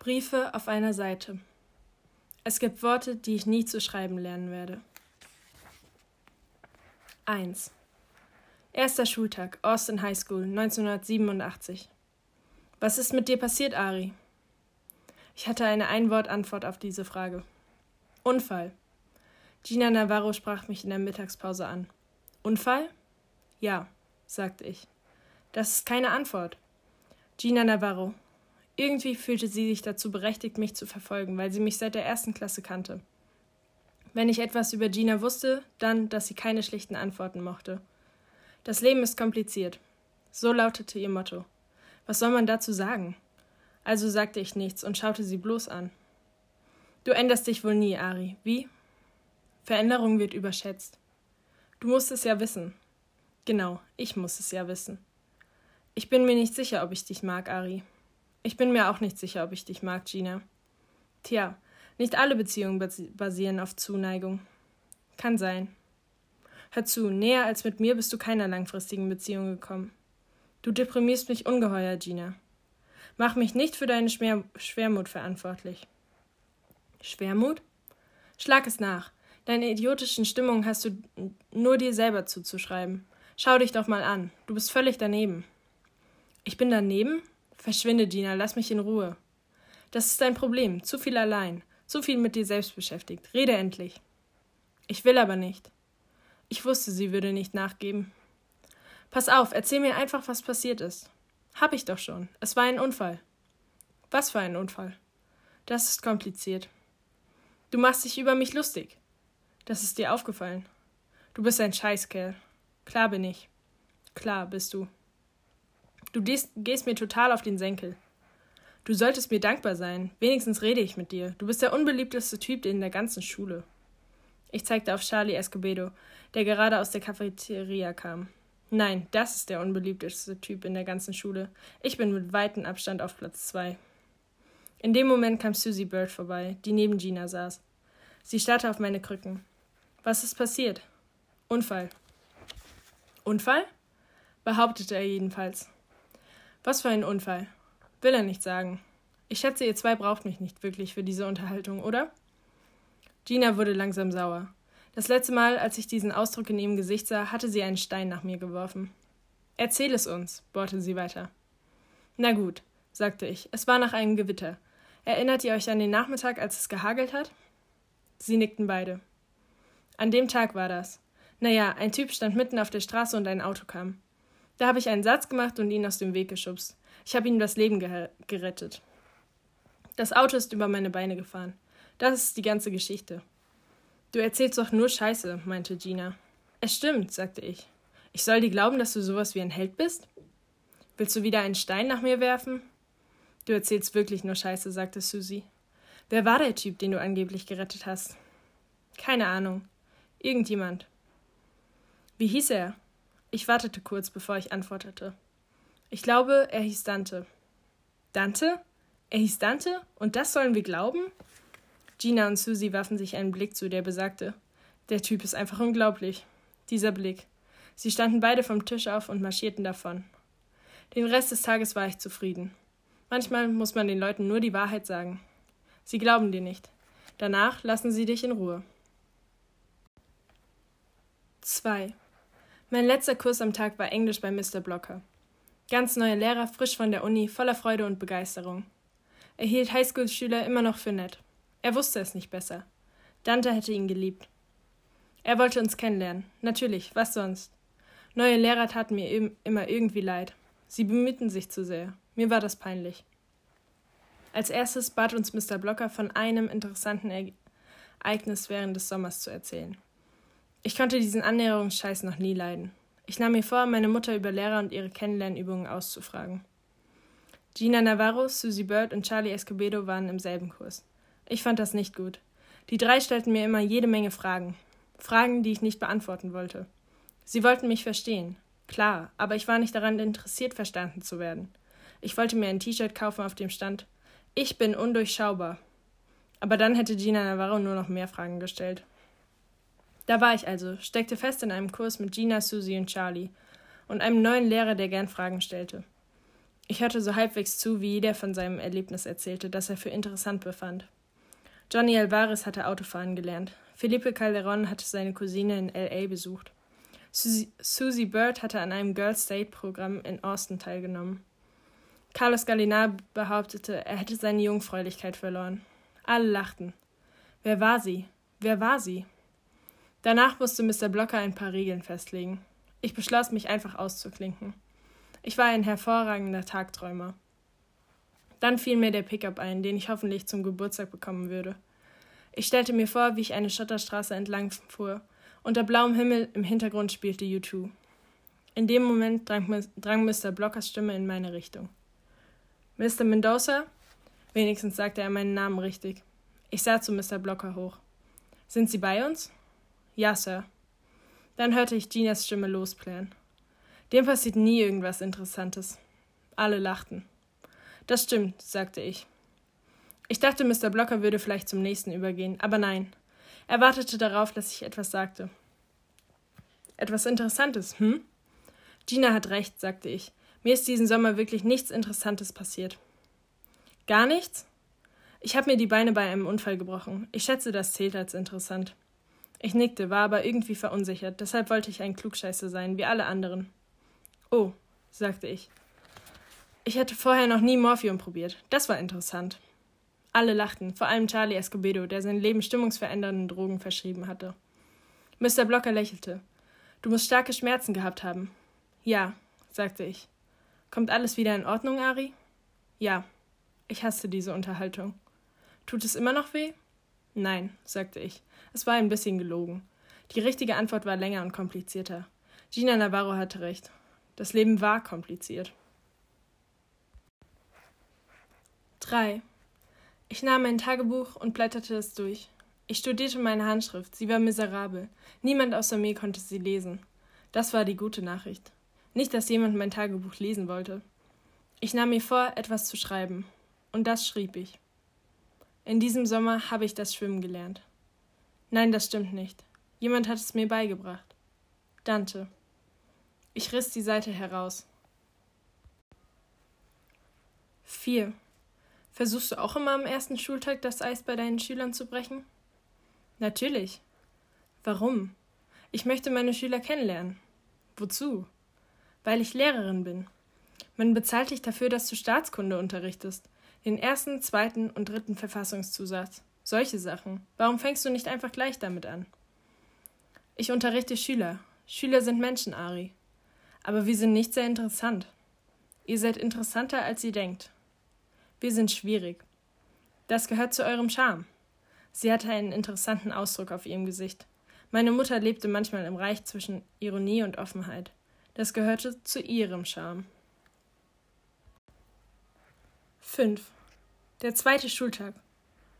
Briefe auf einer Seite. Es gibt Worte, die ich nie zu schreiben lernen werde. 1. Erster Schultag, Austin High School, 1987. Was ist mit dir passiert, Ari? Ich hatte eine Einwort-Antwort auf diese Frage. Unfall. Gina Navarro sprach mich in der Mittagspause an. Unfall? Ja, sagte ich. Das ist keine Antwort. Gina Navarro. Irgendwie fühlte sie sich dazu berechtigt, mich zu verfolgen, weil sie mich seit der ersten Klasse kannte. Wenn ich etwas über Gina wusste, dann, dass sie keine schlichten Antworten mochte. Das Leben ist kompliziert. So lautete ihr Motto. Was soll man dazu sagen? Also sagte ich nichts und schaute sie bloß an. Du änderst dich wohl nie, Ari. Wie? Veränderung wird überschätzt. Du musst es ja wissen. Genau, ich muss es ja wissen. Ich bin mir nicht sicher, ob ich dich mag, Ari. Ich bin mir auch nicht sicher, ob ich dich mag, Gina. Tja, nicht alle Beziehungen basieren auf Zuneigung. Kann sein. Hör zu, näher als mit mir bist du keiner langfristigen Beziehung gekommen. Du deprimierst mich ungeheuer, Gina. Mach mich nicht für deine Schwer Schwermut verantwortlich. Schwermut? Schlag es nach. Deine idiotischen Stimmungen hast du nur dir selber zuzuschreiben. Schau dich doch mal an. Du bist völlig daneben. Ich bin daneben? Verschwinde, Gina, lass mich in Ruhe. Das ist dein Problem. Zu viel allein. Zu viel mit dir selbst beschäftigt. Rede endlich. Ich will aber nicht. Ich wusste, sie würde nicht nachgeben. Pass auf, erzähl mir einfach, was passiert ist. Hab ich doch schon. Es war ein Unfall. Was für ein Unfall? Das ist kompliziert. Du machst dich über mich lustig. Das ist dir aufgefallen. Du bist ein Scheißkerl. Klar bin ich. Klar bist du. Du gehst, gehst mir total auf den Senkel. Du solltest mir dankbar sein. Wenigstens rede ich mit dir. Du bist der unbeliebteste Typ in der ganzen Schule. Ich zeigte auf Charlie Escobedo, der gerade aus der Cafeteria kam. Nein, das ist der unbeliebteste Typ in der ganzen Schule. Ich bin mit weitem Abstand auf Platz zwei. In dem Moment kam Susie Bird vorbei, die neben Gina saß. Sie starrte auf meine Krücken. Was ist passiert? Unfall. Unfall? behauptete er jedenfalls. Was für ein Unfall? Will er nicht sagen. Ich schätze, ihr zwei braucht mich nicht wirklich für diese Unterhaltung, oder? Gina wurde langsam sauer. Das letzte Mal, als ich diesen Ausdruck in ihrem Gesicht sah, hatte sie einen Stein nach mir geworfen. Erzähl es uns, bohrte sie weiter. Na gut, sagte ich, es war nach einem Gewitter. Erinnert ihr euch an den Nachmittag, als es gehagelt hat? Sie nickten beide. An dem Tag war das. Naja, ein Typ stand mitten auf der Straße und ein Auto kam. Da habe ich einen Satz gemacht und ihn aus dem Weg geschubst. Ich habe ihm das Leben gerettet. Das Auto ist über meine Beine gefahren. Das ist die ganze Geschichte. Du erzählst doch nur Scheiße, meinte Gina. Es stimmt, sagte ich. Ich soll dir glauben, dass du sowas wie ein Held bist? Willst du wieder einen Stein nach mir werfen? Du erzählst wirklich nur Scheiße, sagte Susie. Wer war der Typ, den du angeblich gerettet hast? Keine Ahnung. Irgendjemand. Wie hieß er? Ich wartete kurz, bevor ich antwortete. Ich glaube, er hieß Dante. Dante? Er hieß Dante? Und das sollen wir glauben? Gina und Susie warfen sich einen Blick zu, der besagte: Der Typ ist einfach unglaublich. Dieser Blick. Sie standen beide vom Tisch auf und marschierten davon. Den Rest des Tages war ich zufrieden. Manchmal muss man den Leuten nur die Wahrheit sagen. Sie glauben dir nicht. Danach lassen sie dich in Ruhe. 2. Mein letzter Kurs am Tag war Englisch bei Mr. Blocker. Ganz neuer Lehrer, frisch von der Uni, voller Freude und Begeisterung. Er hielt Highschool-Schüler immer noch für nett. Er wusste es nicht besser. Dante hätte ihn geliebt. Er wollte uns kennenlernen. Natürlich, was sonst? Neue Lehrer taten mir immer irgendwie leid. Sie bemühten sich zu sehr. Mir war das peinlich. Als erstes bat uns Mr. Blocker von einem interessanten Ereignis während des Sommers zu erzählen. Ich konnte diesen Annäherungsscheiß noch nie leiden. Ich nahm mir vor, meine Mutter über Lehrer und ihre Kennenlernübungen auszufragen. Gina Navarro, Susie Bird und Charlie Escobedo waren im selben Kurs. Ich fand das nicht gut. Die drei stellten mir immer jede Menge Fragen. Fragen, die ich nicht beantworten wollte. Sie wollten mich verstehen. Klar, aber ich war nicht daran interessiert, verstanden zu werden. Ich wollte mir ein T-Shirt kaufen, auf dem stand Ich bin undurchschaubar. Aber dann hätte Gina Navarro nur noch mehr Fragen gestellt. Da war ich also, steckte fest in einem Kurs mit Gina, Susie und Charlie und einem neuen Lehrer, der gern Fragen stellte. Ich hörte so halbwegs zu, wie jeder von seinem Erlebnis erzählte, das er für interessant befand. Johnny Alvarez hatte Autofahren gelernt. Felipe Calderon hatte seine Cousine in L.A. besucht. Susie Bird hatte an einem Girls State Programm in Austin teilgenommen. Carlos Galinar behauptete, er hätte seine Jungfräulichkeit verloren. Alle lachten. Wer war sie? Wer war sie? Danach musste Mr. Blocker ein paar Regeln festlegen. Ich beschloss, mich einfach auszuklinken. Ich war ein hervorragender Tagträumer. Dann fiel mir der Pickup ein, den ich hoffentlich zum Geburtstag bekommen würde. Ich stellte mir vor, wie ich eine Schotterstraße entlang fuhr. Unter blauem Himmel im Hintergrund spielte U2. In dem Moment drang, drang Mr. Blockers Stimme in meine Richtung. Mr. Mendoza? Wenigstens sagte er meinen Namen richtig. Ich sah zu Mr. Blocker hoch. Sind Sie bei uns? Ja, Sir. Dann hörte ich Ginas Stimme losplären. Dem passiert nie irgendwas Interessantes. Alle lachten. Das stimmt, sagte ich. Ich dachte, Mr. Blocker würde vielleicht zum nächsten übergehen, aber nein. Er wartete darauf, dass ich etwas sagte. Etwas Interessantes, hm? Gina hat recht, sagte ich. Mir ist diesen Sommer wirklich nichts Interessantes passiert. Gar nichts? Ich habe mir die Beine bei einem Unfall gebrochen. Ich schätze, das zählt als interessant. Ich nickte, war aber irgendwie verunsichert, deshalb wollte ich ein Klugscheißer sein, wie alle anderen. Oh, sagte ich. Ich hatte vorher noch nie Morphium probiert. Das war interessant. Alle lachten, vor allem Charlie Escobedo, der sein Leben stimmungsverändernden Drogen verschrieben hatte. Mr. Blocker lächelte. Du musst starke Schmerzen gehabt haben. Ja, sagte ich. Kommt alles wieder in Ordnung, Ari? Ja. Ich hasste diese Unterhaltung. Tut es immer noch weh? Nein, sagte ich. Es war ein bisschen gelogen. Die richtige Antwort war länger und komplizierter. Gina Navarro hatte recht. Das Leben war kompliziert. 3. Ich nahm mein Tagebuch und blätterte es durch. Ich studierte meine Handschrift, sie war miserabel. Niemand außer mir konnte sie lesen. Das war die gute Nachricht. Nicht, dass jemand mein Tagebuch lesen wollte. Ich nahm mir vor, etwas zu schreiben. Und das schrieb ich. In diesem Sommer habe ich das Schwimmen gelernt. Nein, das stimmt nicht. Jemand hat es mir beigebracht. Dante. Ich riss die Seite heraus. 4. Versuchst du auch immer am ersten Schultag das Eis bei deinen Schülern zu brechen? Natürlich. Warum? Ich möchte meine Schüler kennenlernen. Wozu? Weil ich Lehrerin bin. Man bezahlt dich dafür, dass du Staatskunde unterrichtest. Den ersten, zweiten und dritten Verfassungszusatz. Solche Sachen. Warum fängst du nicht einfach gleich damit an? Ich unterrichte Schüler. Schüler sind Menschen, Ari. Aber wir sind nicht sehr interessant. Ihr seid interessanter, als ihr denkt. Wir sind schwierig. Das gehört zu eurem Charme. Sie hatte einen interessanten Ausdruck auf ihrem Gesicht. Meine Mutter lebte manchmal im Reich zwischen Ironie und Offenheit. Das gehörte zu ihrem Charme. 5. Der zweite Schultag.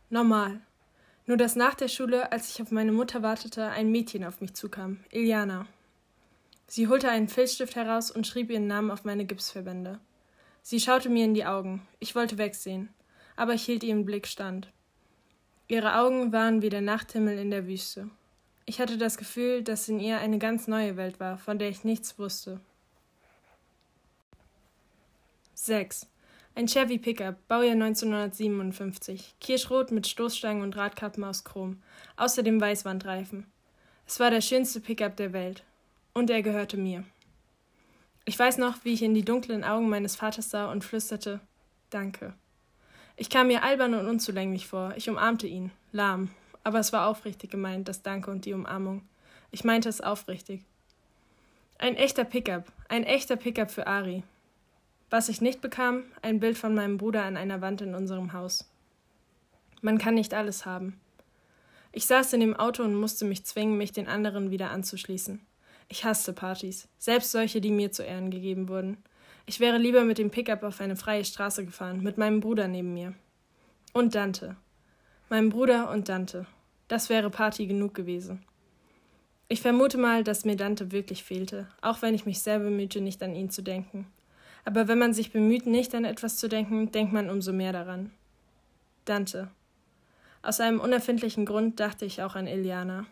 Normal. Nur dass nach der Schule, als ich auf meine Mutter wartete, ein Mädchen auf mich zukam, Iliana. Sie holte einen Filzstift heraus und schrieb ihren Namen auf meine Gipsverbände. Sie schaute mir in die Augen. Ich wollte wegsehen, aber ich hielt ihren Blick stand. Ihre Augen waren wie der Nachthimmel in der Wüste. Ich hatte das Gefühl, dass in ihr eine ganz neue Welt war, von der ich nichts wusste. 6. Ein Chevy Pickup, Baujahr 1957, kirschrot mit Stoßstangen und Radkappen aus Chrom, außerdem Weißwandreifen. Es war der schönste Pickup der Welt. Und er gehörte mir. Ich weiß noch, wie ich in die dunklen Augen meines Vaters sah und flüsterte Danke. Ich kam mir albern und unzulänglich vor. Ich umarmte ihn, lahm, aber es war aufrichtig gemeint, das Danke und die Umarmung. Ich meinte es aufrichtig. Ein echter Pickup, ein echter Pickup für Ari. Was ich nicht bekam, ein Bild von meinem Bruder an einer Wand in unserem Haus. Man kann nicht alles haben. Ich saß in dem Auto und musste mich zwingen, mich den anderen wieder anzuschließen. Ich hasste Partys, selbst solche, die mir zu Ehren gegeben wurden. Ich wäre lieber mit dem Pickup auf eine freie Straße gefahren, mit meinem Bruder neben mir. Und Dante. Meinem Bruder und Dante. Das wäre Party genug gewesen. Ich vermute mal, dass mir Dante wirklich fehlte, auch wenn ich mich sehr bemühte, nicht an ihn zu denken. Aber wenn man sich bemüht, nicht an etwas zu denken, denkt man umso mehr daran. Dante. Aus einem unerfindlichen Grund dachte ich auch an Iliana.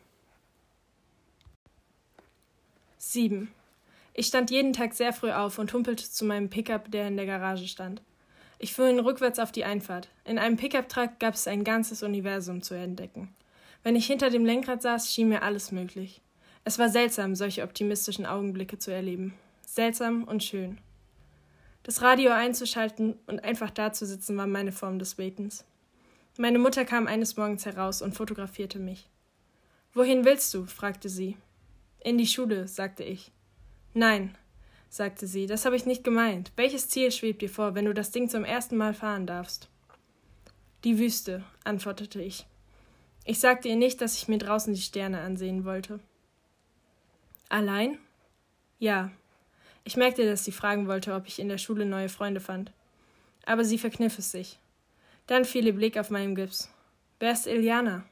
7. Ich stand jeden Tag sehr früh auf und humpelte zu meinem Pickup, der in der Garage stand. Ich fuhr ihn rückwärts auf die Einfahrt. In einem Pickup-Truck gab es ein ganzes Universum zu entdecken. Wenn ich hinter dem Lenkrad saß, schien mir alles möglich. Es war seltsam, solche optimistischen Augenblicke zu erleben. Seltsam und schön. Das Radio einzuschalten und einfach da zu sitzen war meine Form des Waitens. Meine Mutter kam eines Morgens heraus und fotografierte mich. Wohin willst du? fragte sie. In die Schule, sagte ich. Nein, sagte sie, das habe ich nicht gemeint. Welches Ziel schwebt dir vor, wenn du das Ding zum ersten Mal fahren darfst? Die Wüste, antwortete ich. Ich sagte ihr nicht, dass ich mir draußen die Sterne ansehen wollte. Allein? Ja. Ich merkte, dass sie fragen wollte, ob ich in der Schule neue Freunde fand. Aber sie verkniff es sich. Dann fiel ihr Blick auf meinen Gips. Wer ist Iliana?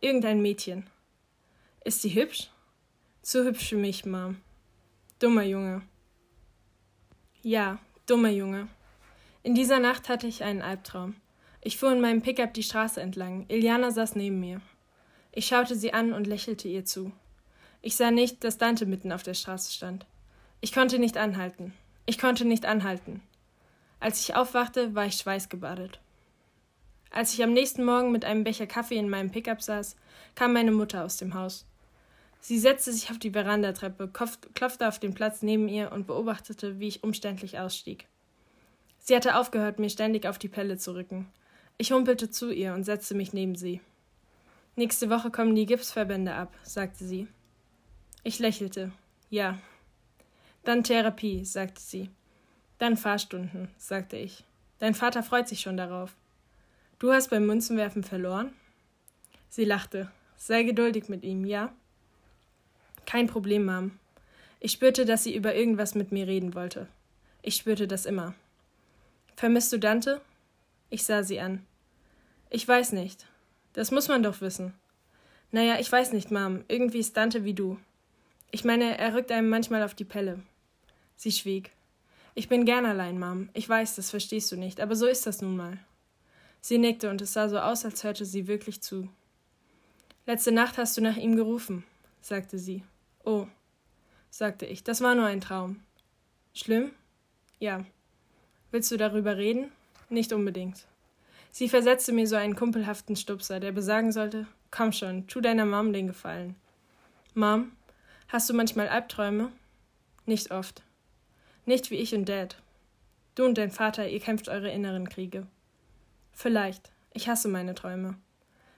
Irgendein Mädchen. Ist sie hübsch? Zu hübsch für mich, Mom. Dummer Junge. Ja, dummer Junge. In dieser Nacht hatte ich einen Albtraum. Ich fuhr in meinem Pickup die Straße entlang. Iliana saß neben mir. Ich schaute sie an und lächelte ihr zu. Ich sah nicht, dass Dante mitten auf der Straße stand. Ich konnte nicht anhalten. Ich konnte nicht anhalten. Als ich aufwachte, war ich schweißgebadet. Als ich am nächsten Morgen mit einem Becher Kaffee in meinem Pickup saß, kam meine Mutter aus dem Haus. Sie setzte sich auf die Verandatreppe, klopfte auf den Platz neben ihr und beobachtete, wie ich umständlich ausstieg. Sie hatte aufgehört, mir ständig auf die Pelle zu rücken. Ich humpelte zu ihr und setzte mich neben sie. Nächste Woche kommen die Gipsverbände ab, sagte sie. Ich lächelte. Ja. Dann Therapie, sagte sie. Dann Fahrstunden, sagte ich. Dein Vater freut sich schon darauf. Du hast beim Münzenwerfen verloren? Sie lachte. Sei geduldig mit ihm, ja? Kein Problem, Mom. Ich spürte, dass sie über irgendwas mit mir reden wollte. Ich spürte das immer. Vermisst du Dante? Ich sah sie an. Ich weiß nicht. Das muss man doch wissen. Naja, ich weiß nicht, Mom. Irgendwie ist Dante wie du. Ich meine, er rückt einem manchmal auf die Pelle. Sie schwieg. Ich bin gern allein, Mom. Ich weiß, das verstehst du nicht, aber so ist das nun mal. Sie nickte und es sah so aus, als hörte sie wirklich zu. Letzte Nacht hast du nach ihm gerufen, sagte sie. Oh, sagte ich, das war nur ein Traum. Schlimm? Ja. Willst du darüber reden? Nicht unbedingt. Sie versetzte mir so einen kumpelhaften Stupser, der besagen sollte: Komm schon, tu deiner Mom den Gefallen. Mom, hast du manchmal Albträume? Nicht oft. Nicht wie ich und Dad. Du und dein Vater, ihr kämpft eure inneren Kriege. Vielleicht. Ich hasse meine Träume.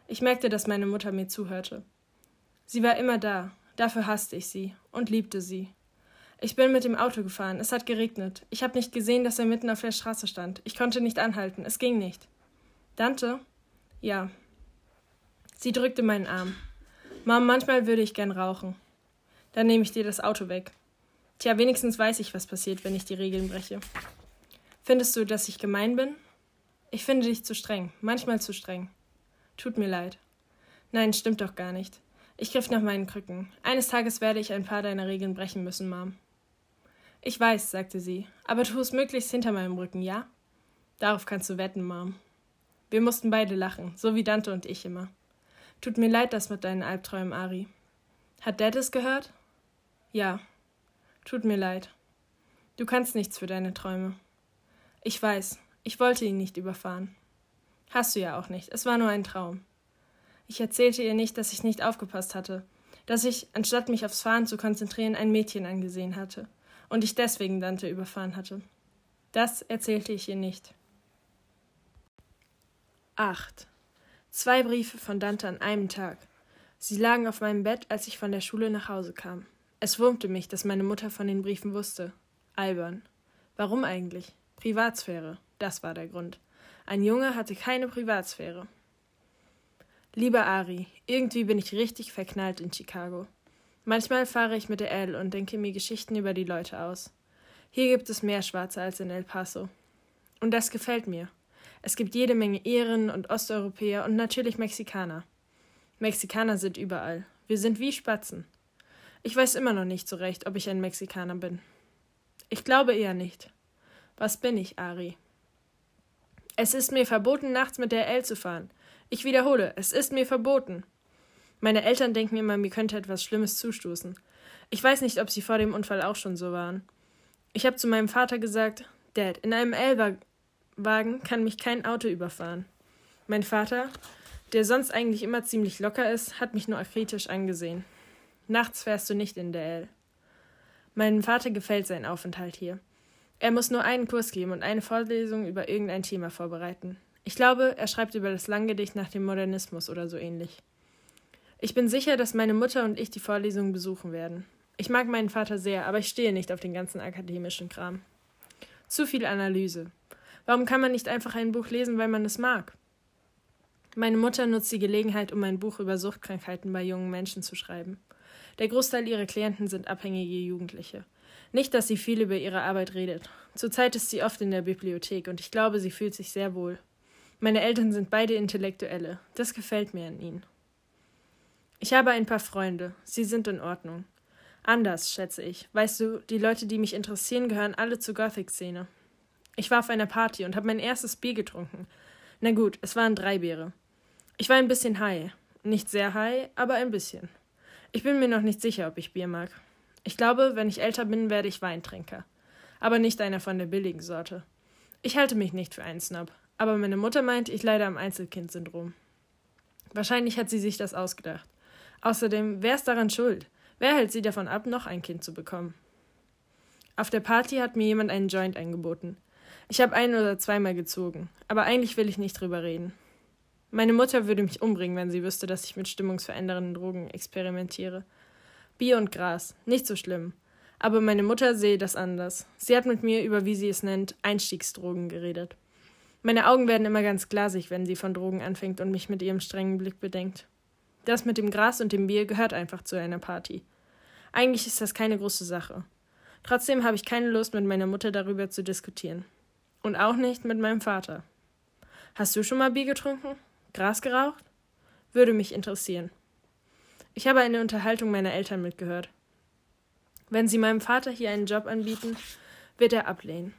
Ich merkte, dass meine Mutter mir zuhörte. Sie war immer da, Dafür hasste ich sie und liebte sie. Ich bin mit dem Auto gefahren. Es hat geregnet. Ich habe nicht gesehen, dass er mitten auf der Straße stand. Ich konnte nicht anhalten. Es ging nicht. Dante? Ja. Sie drückte meinen Arm. Mom, manchmal würde ich gern rauchen. Dann nehme ich dir das Auto weg. Tja, wenigstens weiß ich, was passiert, wenn ich die Regeln breche. Findest du, dass ich gemein bin? Ich finde dich zu streng, manchmal zu streng. Tut mir leid. Nein, stimmt doch gar nicht. Ich griff nach meinen Krücken. Eines Tages werde ich ein paar deiner Regeln brechen müssen, Mom. Ich weiß, sagte sie, aber tu es möglichst hinter meinem Rücken, ja? Darauf kannst du wetten, Mom. Wir mussten beide lachen, so wie Dante und ich immer. Tut mir leid, das mit deinen Albträumen, Ari. Hat Dad es gehört? Ja. Tut mir leid. Du kannst nichts für deine Träume. Ich weiß, ich wollte ihn nicht überfahren. Hast du ja auch nicht, es war nur ein Traum. Ich erzählte ihr nicht, dass ich nicht aufgepasst hatte, dass ich, anstatt mich aufs Fahren zu konzentrieren, ein Mädchen angesehen hatte und ich deswegen Dante überfahren hatte. Das erzählte ich ihr nicht. 8. Zwei Briefe von Dante an einem Tag. Sie lagen auf meinem Bett, als ich von der Schule nach Hause kam. Es wurmte mich, dass meine Mutter von den Briefen wusste. Albern. Warum eigentlich? Privatsphäre. Das war der Grund. Ein Junge hatte keine Privatsphäre. Lieber Ari, irgendwie bin ich richtig verknallt in Chicago. Manchmal fahre ich mit der L und denke mir Geschichten über die Leute aus. Hier gibt es mehr Schwarze als in El Paso. Und das gefällt mir. Es gibt jede Menge Iren und Osteuropäer und natürlich Mexikaner. Mexikaner sind überall. Wir sind wie Spatzen. Ich weiß immer noch nicht so recht, ob ich ein Mexikaner bin. Ich glaube eher nicht. Was bin ich, Ari? Es ist mir verboten, nachts mit der L zu fahren. Ich wiederhole, es ist mir verboten. Meine Eltern denken immer, mir könnte etwas Schlimmes zustoßen. Ich weiß nicht, ob sie vor dem Unfall auch schon so waren. Ich habe zu meinem Vater gesagt, Dad, in einem L-Wagen kann mich kein Auto überfahren. Mein Vater, der sonst eigentlich immer ziemlich locker ist, hat mich nur kritisch angesehen. Nachts fährst du nicht in der L. Meinem Vater gefällt sein Aufenthalt hier. Er muss nur einen Kurs geben und eine Vorlesung über irgendein Thema vorbereiten. Ich glaube, er schreibt über das Langgedicht nach dem Modernismus oder so ähnlich. Ich bin sicher, dass meine Mutter und ich die Vorlesung besuchen werden. Ich mag meinen Vater sehr, aber ich stehe nicht auf den ganzen akademischen Kram. Zu viel Analyse. Warum kann man nicht einfach ein Buch lesen, weil man es mag? Meine Mutter nutzt die Gelegenheit, um ein Buch über Suchtkrankheiten bei jungen Menschen zu schreiben. Der Großteil ihrer Klienten sind abhängige Jugendliche. Nicht, dass sie viel über ihre Arbeit redet. Zurzeit ist sie oft in der Bibliothek und ich glaube, sie fühlt sich sehr wohl. Meine Eltern sind beide Intellektuelle. Das gefällt mir an ihnen. Ich habe ein paar Freunde. Sie sind in Ordnung. Anders, schätze ich. Weißt du, die Leute, die mich interessieren, gehören alle zur Gothic-Szene. Ich war auf einer Party und habe mein erstes Bier getrunken. Na gut, es waren drei Biere. Ich war ein bisschen high. Nicht sehr high, aber ein bisschen. Ich bin mir noch nicht sicher, ob ich Bier mag. Ich glaube, wenn ich älter bin, werde ich Weintrinker. Aber nicht einer von der billigen Sorte. Ich halte mich nicht für einen Snob, aber meine Mutter meint, ich leide am Einzelkind-Syndrom. Wahrscheinlich hat sie sich das ausgedacht. Außerdem, wer ist daran schuld? Wer hält sie davon ab, noch ein Kind zu bekommen? Auf der Party hat mir jemand einen Joint angeboten. Ich habe ein oder zweimal gezogen, aber eigentlich will ich nicht drüber reden. Meine Mutter würde mich umbringen, wenn sie wüsste, dass ich mit stimmungsverändernden Drogen experimentiere. Bier und Gras, nicht so schlimm. Aber meine Mutter sehe das anders. Sie hat mit mir über, wie sie es nennt, Einstiegsdrogen geredet. Meine Augen werden immer ganz glasig, wenn sie von Drogen anfängt und mich mit ihrem strengen Blick bedenkt. Das mit dem Gras und dem Bier gehört einfach zu einer Party. Eigentlich ist das keine große Sache. Trotzdem habe ich keine Lust, mit meiner Mutter darüber zu diskutieren. Und auch nicht mit meinem Vater. Hast du schon mal Bier getrunken? Gras geraucht? Würde mich interessieren. Ich habe eine Unterhaltung meiner Eltern mitgehört. Wenn sie meinem Vater hier einen Job anbieten, wird er ablehnen.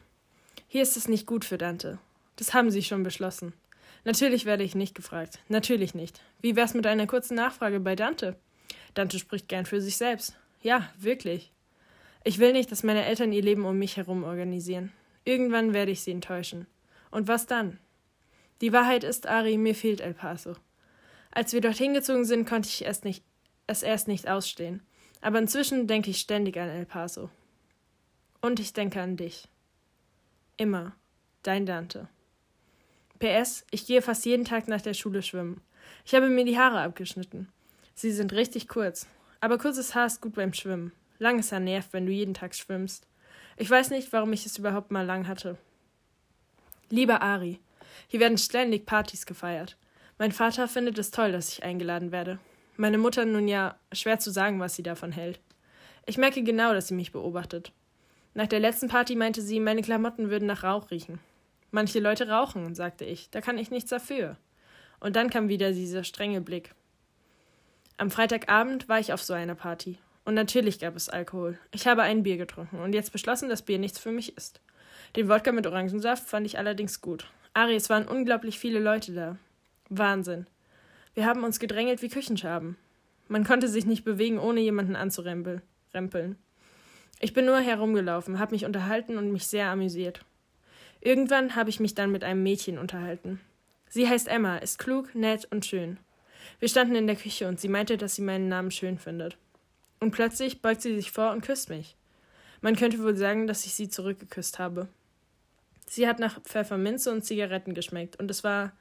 Hier ist es nicht gut für Dante. Das haben sie schon beschlossen. Natürlich werde ich nicht gefragt. Natürlich nicht. Wie wär's mit einer kurzen Nachfrage bei Dante? Dante spricht gern für sich selbst. Ja, wirklich. Ich will nicht, dass meine Eltern ihr Leben um mich herum organisieren. Irgendwann werde ich sie enttäuschen. Und was dann? Die Wahrheit ist, Ari, mir fehlt El Paso. Als wir dorthin gezogen sind, konnte ich es, nicht, es erst nicht ausstehen. Aber inzwischen denke ich ständig an El Paso. Und ich denke an dich. Immer. Dein Dante. PS, ich gehe fast jeden Tag nach der Schule schwimmen. Ich habe mir die Haare abgeschnitten. Sie sind richtig kurz. Aber kurzes Haar ist gut beim Schwimmen. Langes Haar nervt, wenn du jeden Tag schwimmst. Ich weiß nicht, warum ich es überhaupt mal lang hatte. Lieber Ari, hier werden ständig Partys gefeiert. Mein Vater findet es toll, dass ich eingeladen werde. Meine Mutter nun ja, schwer zu sagen, was sie davon hält. Ich merke genau, dass sie mich beobachtet. Nach der letzten Party meinte sie, meine Klamotten würden nach Rauch riechen. Manche Leute rauchen, sagte ich, da kann ich nichts dafür. Und dann kam wieder dieser strenge Blick. Am Freitagabend war ich auf so einer Party. Und natürlich gab es Alkohol. Ich habe ein Bier getrunken und jetzt beschlossen, dass Bier nichts für mich ist. Den Wodka mit Orangensaft fand ich allerdings gut. Ari, es waren unglaublich viele Leute da. Wahnsinn. Wir haben uns gedrängelt wie Küchenschaben. Man konnte sich nicht bewegen, ohne jemanden anzurempeln. Ich bin nur herumgelaufen, habe mich unterhalten und mich sehr amüsiert. Irgendwann habe ich mich dann mit einem Mädchen unterhalten. Sie heißt Emma, ist klug, nett und schön. Wir standen in der Küche und sie meinte, dass sie meinen Namen schön findet. Und plötzlich beugt sie sich vor und küsst mich. Man könnte wohl sagen, dass ich sie zurückgeküsst habe. Sie hat nach Pfefferminze und Zigaretten geschmeckt und es war.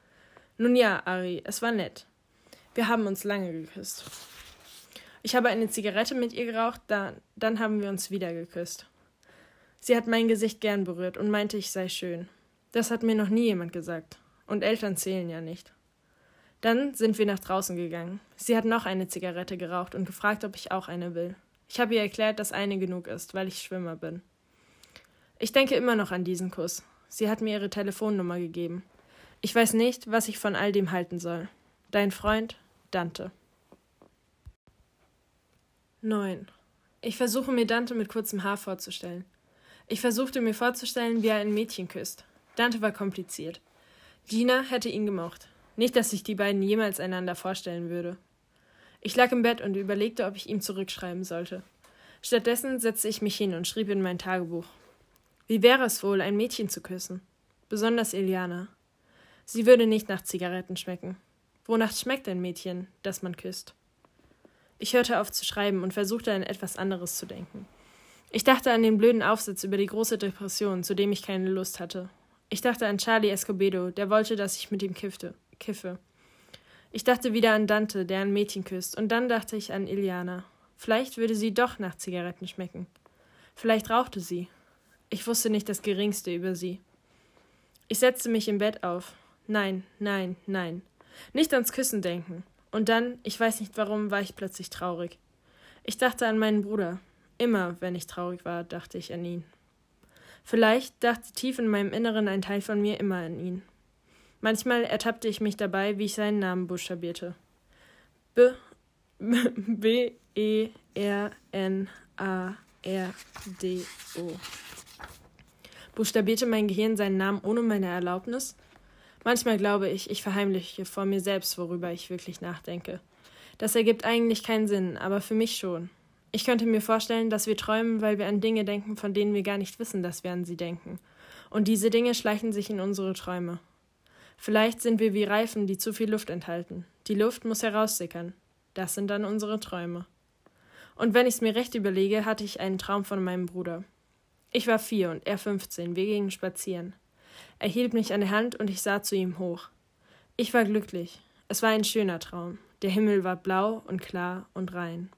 Nun ja, Ari, es war nett. Wir haben uns lange geküsst. Ich habe eine Zigarette mit ihr geraucht, da, dann haben wir uns wieder geküsst. Sie hat mein Gesicht gern berührt und meinte, ich sei schön. Das hat mir noch nie jemand gesagt. Und Eltern zählen ja nicht. Dann sind wir nach draußen gegangen. Sie hat noch eine Zigarette geraucht und gefragt, ob ich auch eine will. Ich habe ihr erklärt, dass eine genug ist, weil ich Schwimmer bin. Ich denke immer noch an diesen Kuss. Sie hat mir ihre Telefonnummer gegeben. Ich weiß nicht, was ich von all dem halten soll. Dein Freund Dante. 9. Ich versuche mir Dante mit kurzem Haar vorzustellen. Ich versuchte mir vorzustellen, wie er ein Mädchen küsst. Dante war kompliziert. Gina hätte ihn gemocht. Nicht, dass sich die beiden jemals einander vorstellen würde. Ich lag im Bett und überlegte, ob ich ihm zurückschreiben sollte. Stattdessen setzte ich mich hin und schrieb in mein Tagebuch. Wie wäre es wohl, ein Mädchen zu küssen? Besonders Iliana. Sie würde nicht nach Zigaretten schmecken. Wonach schmeckt ein Mädchen, das man küsst? Ich hörte auf zu schreiben und versuchte an etwas anderes zu denken. Ich dachte an den blöden Aufsatz über die große Depression, zu dem ich keine Lust hatte. Ich dachte an Charlie Escobedo, der wollte, dass ich mit ihm kiffte, kiffe. Ich dachte wieder an Dante, der ein Mädchen küsst, und dann dachte ich an Iliana. Vielleicht würde sie doch nach Zigaretten schmecken. Vielleicht rauchte sie. Ich wusste nicht das Geringste über sie. Ich setzte mich im Bett auf. Nein, nein, nein. Nicht ans Küssen denken. Und dann, ich weiß nicht warum, war ich plötzlich traurig. Ich dachte an meinen Bruder. Immer, wenn ich traurig war, dachte ich an ihn. Vielleicht dachte tief in meinem Inneren ein Teil von mir immer an ihn. Manchmal ertappte ich mich dabei, wie ich seinen Namen buchstabierte. B B E R N A R D O. Buchstabierte mein Gehirn seinen Namen ohne meine Erlaubnis? Manchmal glaube ich, ich verheimliche vor mir selbst, worüber ich wirklich nachdenke. Das ergibt eigentlich keinen Sinn, aber für mich schon. Ich könnte mir vorstellen, dass wir träumen, weil wir an Dinge denken, von denen wir gar nicht wissen, dass wir an sie denken. Und diese Dinge schleichen sich in unsere Träume. Vielleicht sind wir wie Reifen, die zu viel Luft enthalten. Die Luft muss heraussickern. Das sind dann unsere Träume. Und wenn ich's mir recht überlege, hatte ich einen Traum von meinem Bruder. Ich war vier und er fünfzehn. Wir gingen spazieren. Er hielt mich an der Hand und ich sah zu ihm hoch. Ich war glücklich. Es war ein schöner Traum. Der Himmel war blau und klar und rein.